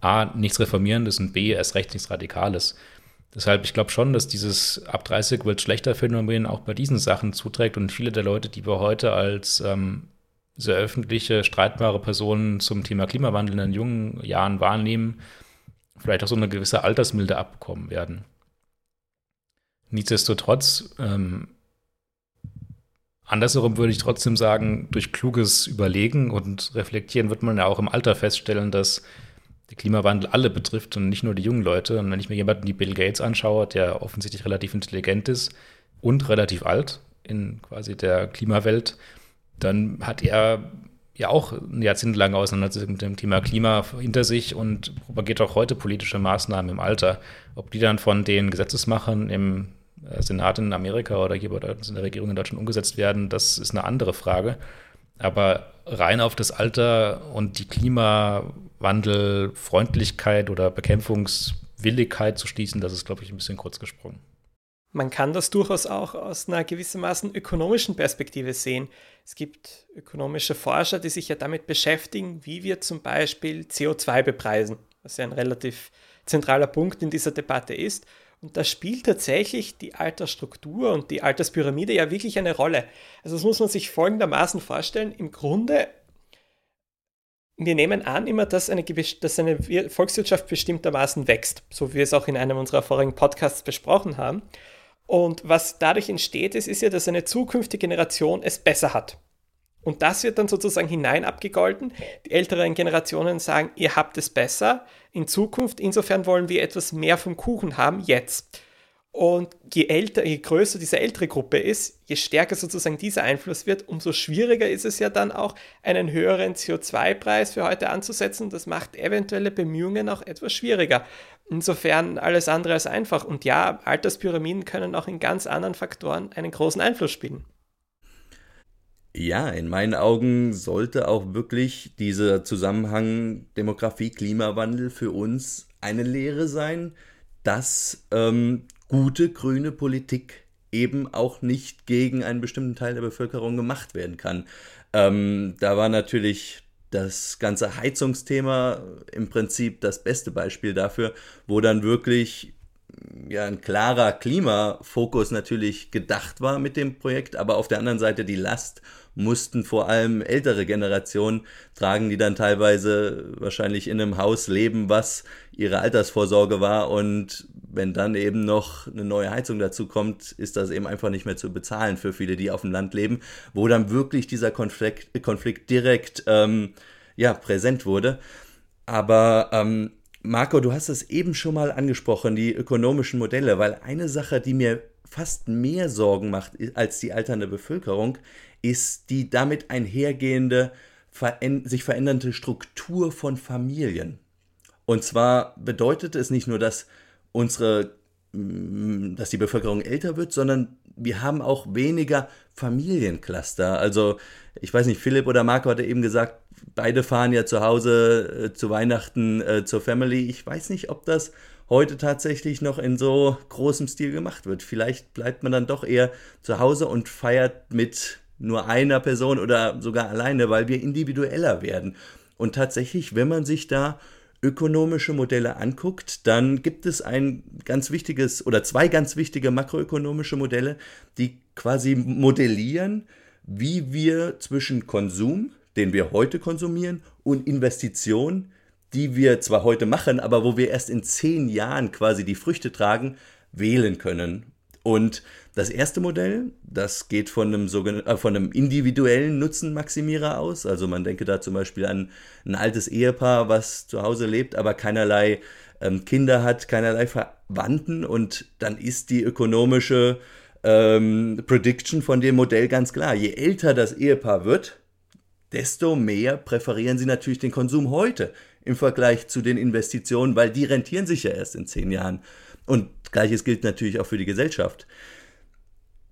A, nichts Reformierendes und B, erst recht nichts Radikales. Deshalb, ich glaube schon, dass dieses ab 30 wird schlechter Phänomen auch bei diesen Sachen zuträgt und viele der Leute, die wir heute als ähm, sehr öffentliche, streitbare Personen zum Thema Klimawandel in den jungen Jahren wahrnehmen, vielleicht auch so eine gewisse Altersmilde abbekommen werden. Nichtsdestotrotz, ähm, andersherum würde ich trotzdem sagen, durch kluges Überlegen und Reflektieren wird man ja auch im Alter feststellen, dass der Klimawandel alle betrifft und nicht nur die jungen Leute. Und wenn ich mir jemanden wie Bill Gates anschaue, der offensichtlich relativ intelligent ist und relativ alt in quasi der Klimawelt, dann hat er ja auch eine jahrzehntelange Auseinandersetzung mit dem Thema Klima hinter sich und propagiert auch heute politische Maßnahmen im Alter. Ob die dann von den Gesetzesmachern im äh, Senat in Amerika oder hier bei in der Regierung in Deutschland umgesetzt werden, das ist eine andere Frage. Aber rein auf das Alter und die Klimawandelfreundlichkeit oder Bekämpfungswilligkeit zu schließen, das ist, glaube ich, ein bisschen kurz gesprungen. Man kann das durchaus auch aus einer gewissermaßen ökonomischen Perspektive sehen. Es gibt ökonomische Forscher, die sich ja damit beschäftigen, wie wir zum Beispiel CO2 bepreisen, was ja ein relativ zentraler Punkt in dieser Debatte ist. Und da spielt tatsächlich die Altersstruktur und die Alterspyramide ja wirklich eine Rolle. Also das muss man sich folgendermaßen vorstellen. Im Grunde, wir nehmen an immer, dass eine, dass eine Volkswirtschaft bestimmtermaßen wächst, so wie wir es auch in einem unserer vorigen Podcasts besprochen haben. Und was dadurch entsteht, ist, ist ja, dass eine zukünftige Generation es besser hat. Und das wird dann sozusagen hinein abgegolten. Die älteren Generationen sagen, ihr habt es besser in Zukunft. Insofern wollen wir etwas mehr vom Kuchen haben jetzt. Und je älter, je größer diese ältere Gruppe ist, je stärker sozusagen dieser Einfluss wird, umso schwieriger ist es ja dann auch, einen höheren CO2-Preis für heute anzusetzen. Das macht eventuelle Bemühungen auch etwas schwieriger. Insofern alles andere als einfach. Und ja, Alterspyramiden können auch in ganz anderen Faktoren einen großen Einfluss spielen. Ja, in meinen Augen sollte auch wirklich dieser Zusammenhang Demografie, Klimawandel für uns eine Lehre sein, dass ähm, gute grüne Politik eben auch nicht gegen einen bestimmten Teil der Bevölkerung gemacht werden kann. Ähm, da war natürlich das ganze Heizungsthema im Prinzip das beste Beispiel dafür, wo dann wirklich ja ein klarer Klimafokus natürlich gedacht war mit dem Projekt, aber auf der anderen Seite die Last mussten vor allem ältere Generationen tragen, die dann teilweise wahrscheinlich in einem Haus leben, was ihre Altersvorsorge war und wenn dann eben noch eine neue Heizung dazu kommt, ist das eben einfach nicht mehr zu bezahlen für viele, die auf dem Land leben, wo dann wirklich dieser Konflikt, Konflikt direkt ähm, ja, präsent wurde. Aber ähm, Marco, du hast es eben schon mal angesprochen, die ökonomischen Modelle, weil eine Sache, die mir fast mehr Sorgen macht als die alternde Bevölkerung, ist die damit einhergehende, sich verändernde Struktur von Familien. Und zwar bedeutet es nicht nur, dass unsere dass die Bevölkerung älter wird, sondern wir haben auch weniger Familiencluster. Also ich weiß nicht, Philipp oder Marco hatte eben gesagt, beide fahren ja zu Hause äh, zu Weihnachten äh, zur Family. Ich weiß nicht, ob das heute tatsächlich noch in so großem Stil gemacht wird. Vielleicht bleibt man dann doch eher zu Hause und feiert mit nur einer Person oder sogar alleine, weil wir individueller werden. Und tatsächlich, wenn man sich da ökonomische Modelle anguckt, dann gibt es ein ganz wichtiges oder zwei ganz wichtige makroökonomische Modelle, die quasi modellieren, wie wir zwischen Konsum, den wir heute konsumieren, und Investition, die wir zwar heute machen, aber wo wir erst in zehn Jahren quasi die Früchte tragen, wählen können. Und das erste Modell, das geht von einem, äh, von einem individuellen Nutzenmaximierer aus. Also man denke da zum Beispiel an ein altes Ehepaar, was zu Hause lebt, aber keinerlei ähm, Kinder hat, keinerlei Verwandten. Und dann ist die ökonomische ähm, Prediction von dem Modell ganz klar. Je älter das Ehepaar wird, desto mehr präferieren sie natürlich den Konsum heute im Vergleich zu den Investitionen, weil die rentieren sich ja erst in zehn Jahren. Und gleiches gilt natürlich auch für die Gesellschaft.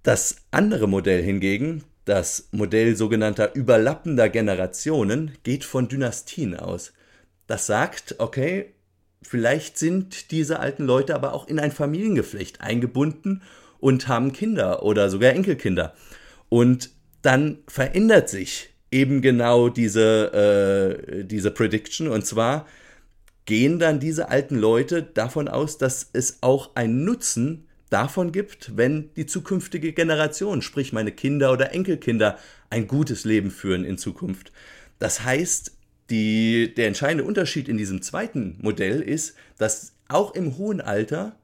Das andere Modell hingegen, das Modell sogenannter überlappender Generationen, geht von Dynastien aus. Das sagt, okay, vielleicht sind diese alten Leute aber auch in ein Familiengeflecht eingebunden und haben Kinder oder sogar Enkelkinder. Und dann verändert sich eben genau diese, äh, diese Prediction. Und zwar gehen dann diese alten Leute davon aus, dass es auch einen Nutzen davon gibt, wenn die zukünftige Generation, sprich meine Kinder oder Enkelkinder, ein gutes Leben führen in Zukunft. Das heißt, die, der entscheidende Unterschied in diesem zweiten Modell ist, dass auch im hohen Alter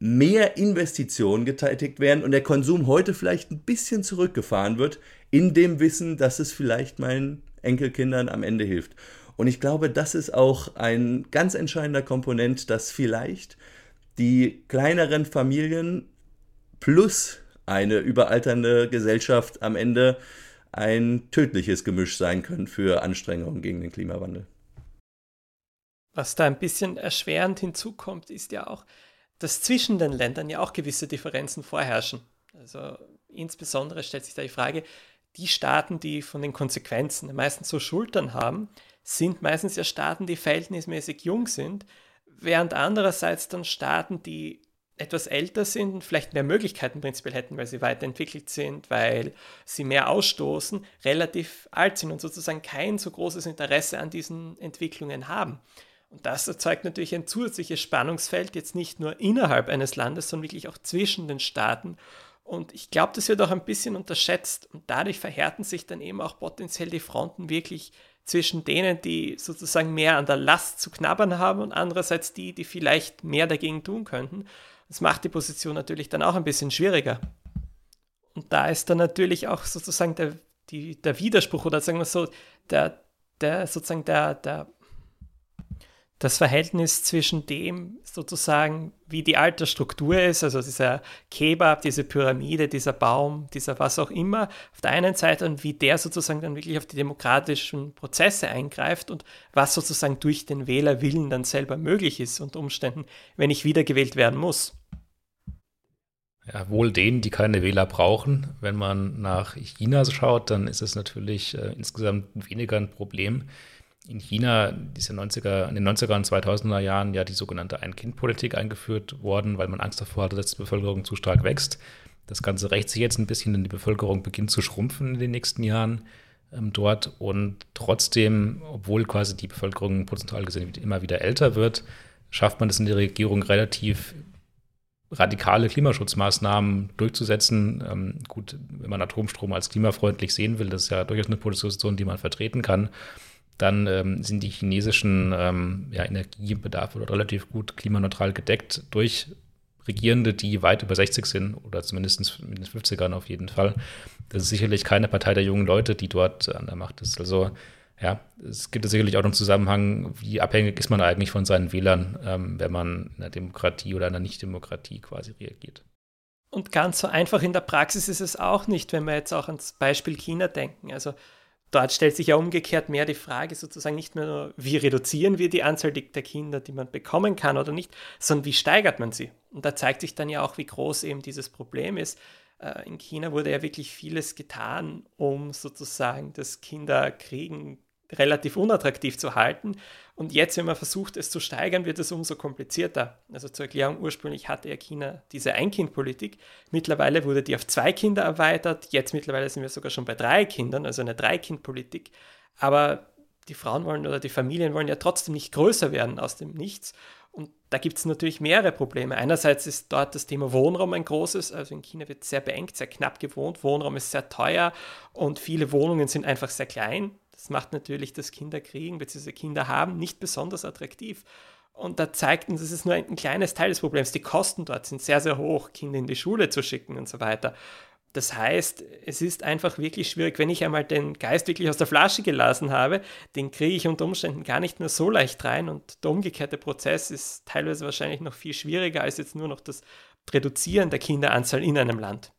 mehr Investitionen getätigt werden und der Konsum heute vielleicht ein bisschen zurückgefahren wird, in dem Wissen, dass es vielleicht meinen Enkelkindern am Ende hilft. Und ich glaube, das ist auch ein ganz entscheidender Komponent, dass vielleicht die kleineren Familien plus eine überalternde Gesellschaft am Ende ein tödliches Gemisch sein können für Anstrengungen gegen den Klimawandel. Was da ein bisschen erschwerend hinzukommt, ist ja auch, dass zwischen den Ländern ja auch gewisse Differenzen vorherrschen. Also insbesondere stellt sich da die Frage, die Staaten, die von den Konsequenzen meistens so Schultern haben, sind meistens ja Staaten, die verhältnismäßig jung sind, während andererseits dann Staaten, die etwas älter sind und vielleicht mehr Möglichkeiten prinzipiell hätten, weil sie weiterentwickelt sind, weil sie mehr ausstoßen, relativ alt sind und sozusagen kein so großes Interesse an diesen Entwicklungen haben. Und das erzeugt natürlich ein zusätzliches Spannungsfeld, jetzt nicht nur innerhalb eines Landes, sondern wirklich auch zwischen den Staaten. Und ich glaube, das wird auch ein bisschen unterschätzt. Und dadurch verhärten sich dann eben auch potenziell die Fronten wirklich zwischen denen, die sozusagen mehr an der Last zu knabbern haben und andererseits die, die vielleicht mehr dagegen tun könnten. Das macht die Position natürlich dann auch ein bisschen schwieriger. Und da ist dann natürlich auch sozusagen der, die, der Widerspruch oder sagen wir so, der, der sozusagen der, der das Verhältnis zwischen dem sozusagen, wie die Altersstruktur ist, also dieser Kebab, diese Pyramide, dieser Baum, dieser was auch immer, auf der einen Seite und wie der sozusagen dann wirklich auf die demokratischen Prozesse eingreift und was sozusagen durch den Wählerwillen dann selber möglich ist unter Umständen, wenn ich wiedergewählt werden muss. Ja, wohl denen, die keine Wähler brauchen. Wenn man nach China schaut, dann ist es natürlich äh, insgesamt weniger ein Problem in China diese 90er, in den 90er und 2000er Jahren ja die sogenannte Ein-Kind-Politik eingeführt worden, weil man Angst davor hatte, dass die Bevölkerung zu stark wächst. Das Ganze rächt sich jetzt ein bisschen, denn die Bevölkerung beginnt zu schrumpfen in den nächsten Jahren ähm, dort. Und trotzdem, obwohl quasi die Bevölkerung prozentual gesehen immer wieder älter wird, schafft man es in der Regierung relativ radikale Klimaschutzmaßnahmen durchzusetzen. Ähm, gut, wenn man Atomstrom als klimafreundlich sehen will, das ist ja durchaus eine Position, die man vertreten kann dann ähm, sind die chinesischen ähm, ja, Energiebedarfe relativ gut klimaneutral gedeckt durch Regierende, die weit über 60 sind oder zumindest in den 50ern auf jeden Fall. Das ist sicherlich keine Partei der jungen Leute, die dort an der Macht ist. Also ja, es gibt sicherlich auch einen Zusammenhang, wie abhängig ist man eigentlich von seinen Wählern, ähm, wenn man in einer Demokratie oder einer Nicht-Demokratie quasi reagiert. Und ganz so einfach in der Praxis ist es auch nicht, wenn wir jetzt auch ans Beispiel China denken. Also dort stellt sich ja umgekehrt mehr die Frage sozusagen nicht mehr nur, wie reduzieren wir die Anzahl der Kinder, die man bekommen kann oder nicht, sondern wie steigert man sie. Und da zeigt sich dann ja auch, wie groß eben dieses Problem ist. Äh, in China wurde ja wirklich vieles getan, um sozusagen das Kinderkriegen relativ unattraktiv zu halten. Und jetzt, wenn man versucht, es zu steigern, wird es umso komplizierter. Also zur Erklärung, ursprünglich hatte ja China diese Ein-Kind-Politik. Mittlerweile wurde die auf zwei Kinder erweitert. Jetzt mittlerweile sind wir sogar schon bei drei Kindern, also eine Drei-Kind-Politik. Aber die Frauen wollen oder die Familien wollen ja trotzdem nicht größer werden aus dem Nichts. Und da gibt es natürlich mehrere Probleme. Einerseits ist dort das Thema Wohnraum ein großes. Also in China wird sehr beengt, sehr knapp gewohnt. Wohnraum ist sehr teuer und viele Wohnungen sind einfach sehr klein. Das macht natürlich das Kinderkriegen bzw. Kinder haben nicht besonders attraktiv. Und da zeigt uns, das ist nur ein, kleines Teil des Problems. Die Kosten dort sind sehr, sehr hoch, Kinder in die Schule zu schicken und so weiter. Das heißt, es ist einfach wirklich schwierig, wenn ich einmal den Geist wirklich aus der Flasche gelassen habe, den kriege ich unter Umständen gar nicht mehr so leicht rein und der umgekehrte Prozess ist teilweise wahrscheinlich noch viel schwieriger als jetzt nur noch das Reduzieren der Kinderanzahl in einem Land.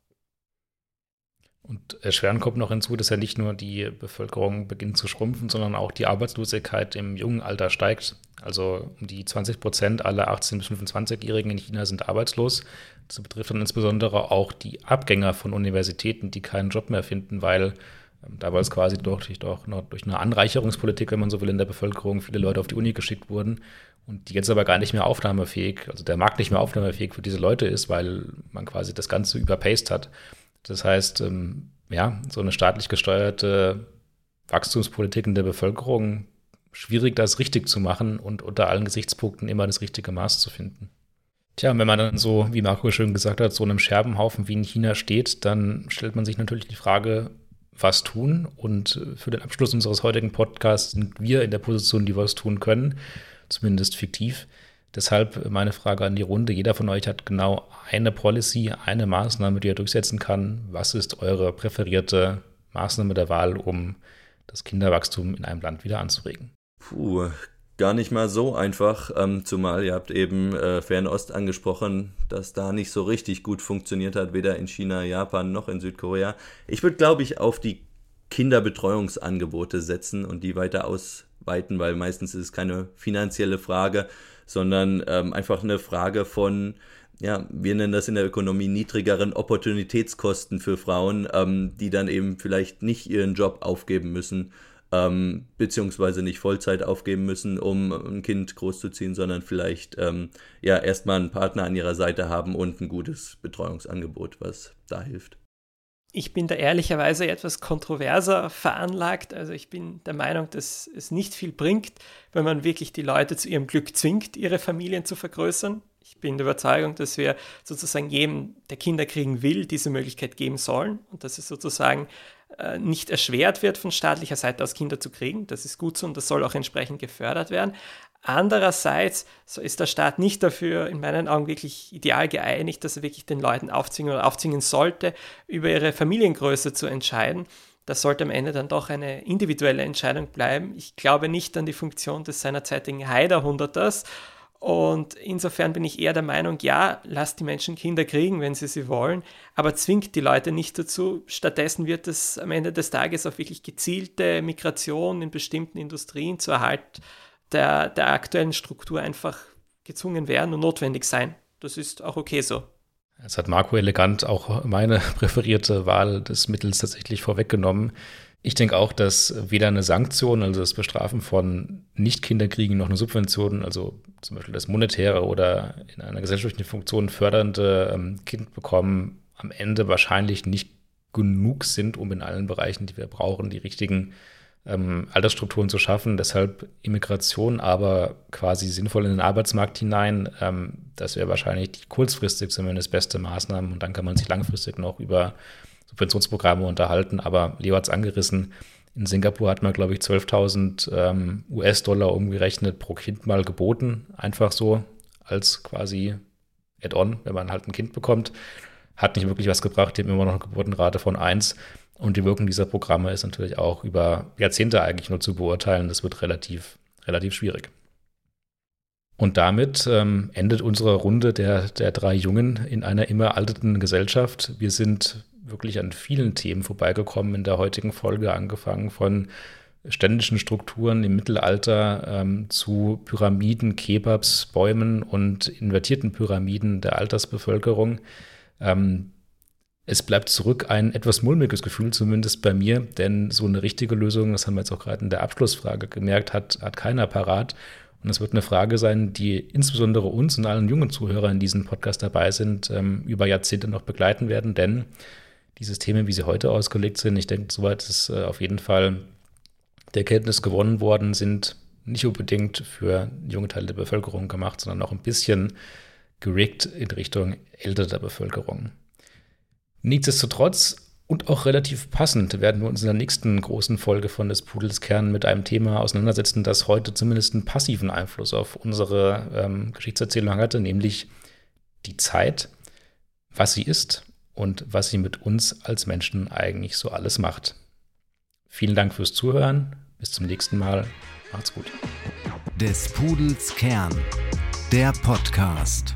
Und erschwerend kommt noch hinzu, dass ja nicht nur die Bevölkerung beginnt zu schrumpfen, sondern auch die Arbeitslosigkeit im jungen Alter steigt. Also um die 20 Prozent aller 18- bis 25-Jährigen in China sind arbeitslos. Das betrifft dann insbesondere auch die Abgänger von Universitäten, die keinen Job mehr finden, weil ähm, damals quasi durch, durch, durch eine Anreicherungspolitik, wenn man so will, in der Bevölkerung viele Leute auf die Uni geschickt wurden und die jetzt aber gar nicht mehr aufnahmefähig, also der Markt nicht mehr aufnahmefähig für diese Leute ist, weil man quasi das Ganze überpaced hat. Das heißt, ähm, ja, so eine staatlich gesteuerte Wachstumspolitik in der Bevölkerung schwierig, das richtig zu machen und unter allen Gesichtspunkten immer das richtige Maß zu finden. Tja, wenn man dann so, wie Marco schön gesagt hat, so einem Scherbenhaufen wie in China steht, dann stellt man sich natürlich die Frage, was tun. Und für den Abschluss unseres heutigen Podcasts sind wir in der Position, die was tun können, zumindest fiktiv. Deshalb meine Frage an die Runde. Jeder von euch hat genau eine Policy, eine Maßnahme, die er durchsetzen kann. Was ist eure präferierte Maßnahme der Wahl, um das Kinderwachstum in einem Land wieder anzuregen? Puh, gar nicht mal so einfach, ähm, zumal ihr habt eben äh, Fernost angesprochen, dass da nicht so richtig gut funktioniert hat, weder in China, Japan noch in Südkorea. Ich würde, glaube ich, auf die Kinderbetreuungsangebote setzen und die weiter ausweiten, weil meistens ist es keine finanzielle Frage, sondern ähm, einfach eine Frage von, ja, wir nennen das in der Ökonomie niedrigeren Opportunitätskosten für Frauen, ähm, die dann eben vielleicht nicht ihren Job aufgeben müssen, ähm, beziehungsweise nicht Vollzeit aufgeben müssen, um ein Kind großzuziehen, sondern vielleicht ähm, ja erstmal einen Partner an ihrer Seite haben und ein gutes Betreuungsangebot, was da hilft. Ich bin da ehrlicherweise etwas kontroverser veranlagt. Also ich bin der Meinung, dass es nicht viel bringt, wenn man wirklich die Leute zu ihrem Glück zwingt, ihre Familien zu vergrößern. Ich bin der Überzeugung, dass wir sozusagen jedem, der Kinder kriegen will, diese Möglichkeit geben sollen und dass es sozusagen äh, nicht erschwert wird, von staatlicher Seite aus Kinder zu kriegen. Das ist gut so und das soll auch entsprechend gefördert werden. Andererseits so ist der Staat nicht dafür in meinen Augen wirklich ideal geeinigt, dass er wirklich den Leuten aufzwingen oder aufzwingen sollte, über ihre Familiengröße zu entscheiden. Das sollte am Ende dann doch eine individuelle Entscheidung bleiben. Ich glaube nicht an die Funktion des seinerzeitigen Haider-Hunderters und insofern bin ich eher der Meinung, ja, lasst die Menschen Kinder kriegen, wenn sie sie wollen, aber zwingt die Leute nicht dazu. Stattdessen wird es am Ende des Tages auf wirklich gezielte Migration in bestimmten Industrien zur Erhalt der, der aktuellen Struktur einfach gezwungen werden und notwendig sein. Das ist auch okay so. Jetzt hat Marco elegant auch meine präferierte Wahl des Mittels tatsächlich vorweggenommen. Ich denke auch, dass weder eine Sanktion, also das Bestrafen von Nicht-Kinderkriegen, noch eine Subvention, also zum Beispiel das monetäre oder in einer gesellschaftlichen Funktion fördernde ähm, Kind bekommen, am Ende wahrscheinlich nicht genug sind, um in allen Bereichen, die wir brauchen, die richtigen ähm, Altersstrukturen zu schaffen. Deshalb Immigration, aber quasi sinnvoll in den Arbeitsmarkt hinein. Ähm, das wäre wahrscheinlich die kurzfristig zumindest beste Maßnahme und dann kann man sich langfristig noch über Subventionsprogramme unterhalten, aber Leo hat es angerissen. In Singapur hat man, glaube ich, 12.000 ähm, US-Dollar umgerechnet pro Kind mal geboten. Einfach so als quasi Add-on, wenn man halt ein Kind bekommt. Hat nicht wirklich was gebracht. Die haben immer noch eine Geburtenrate von 1. Und die Wirkung dieser Programme ist natürlich auch über Jahrzehnte eigentlich nur zu beurteilen. Das wird relativ, relativ schwierig. Und damit ähm, endet unsere Runde der, der drei Jungen in einer immer alternden Gesellschaft. Wir sind wirklich an vielen Themen vorbeigekommen in der heutigen Folge, angefangen von ständischen Strukturen im Mittelalter ähm, zu Pyramiden, Kebabs, Bäumen und invertierten Pyramiden der Altersbevölkerung. Ähm, es bleibt zurück ein etwas mulmiges Gefühl, zumindest bei mir, denn so eine richtige Lösung, das haben wir jetzt auch gerade in der Abschlussfrage gemerkt, hat, hat keiner parat. Und es wird eine Frage sein, die insbesondere uns und allen jungen Zuhörern in diesem Podcast dabei sind, ähm, über Jahrzehnte noch begleiten werden, denn die Systeme, wie sie heute ausgelegt sind. Ich denke, soweit ist äh, auf jeden Fall der Erkenntnis gewonnen worden, sind nicht unbedingt für junge Teile der Bevölkerung gemacht, sondern auch ein bisschen gerickt in Richtung älterer Bevölkerung. Nichtsdestotrotz und auch relativ passend werden wir uns in der nächsten großen Folge von des Pudels Kern mit einem Thema auseinandersetzen, das heute zumindest einen passiven Einfluss auf unsere ähm, Geschichtserzählung hatte, nämlich die Zeit, was sie ist und was sie mit uns als Menschen eigentlich so alles macht. Vielen Dank fürs Zuhören. Bis zum nächsten Mal. Macht's gut. Des Pudels Kern der Podcast.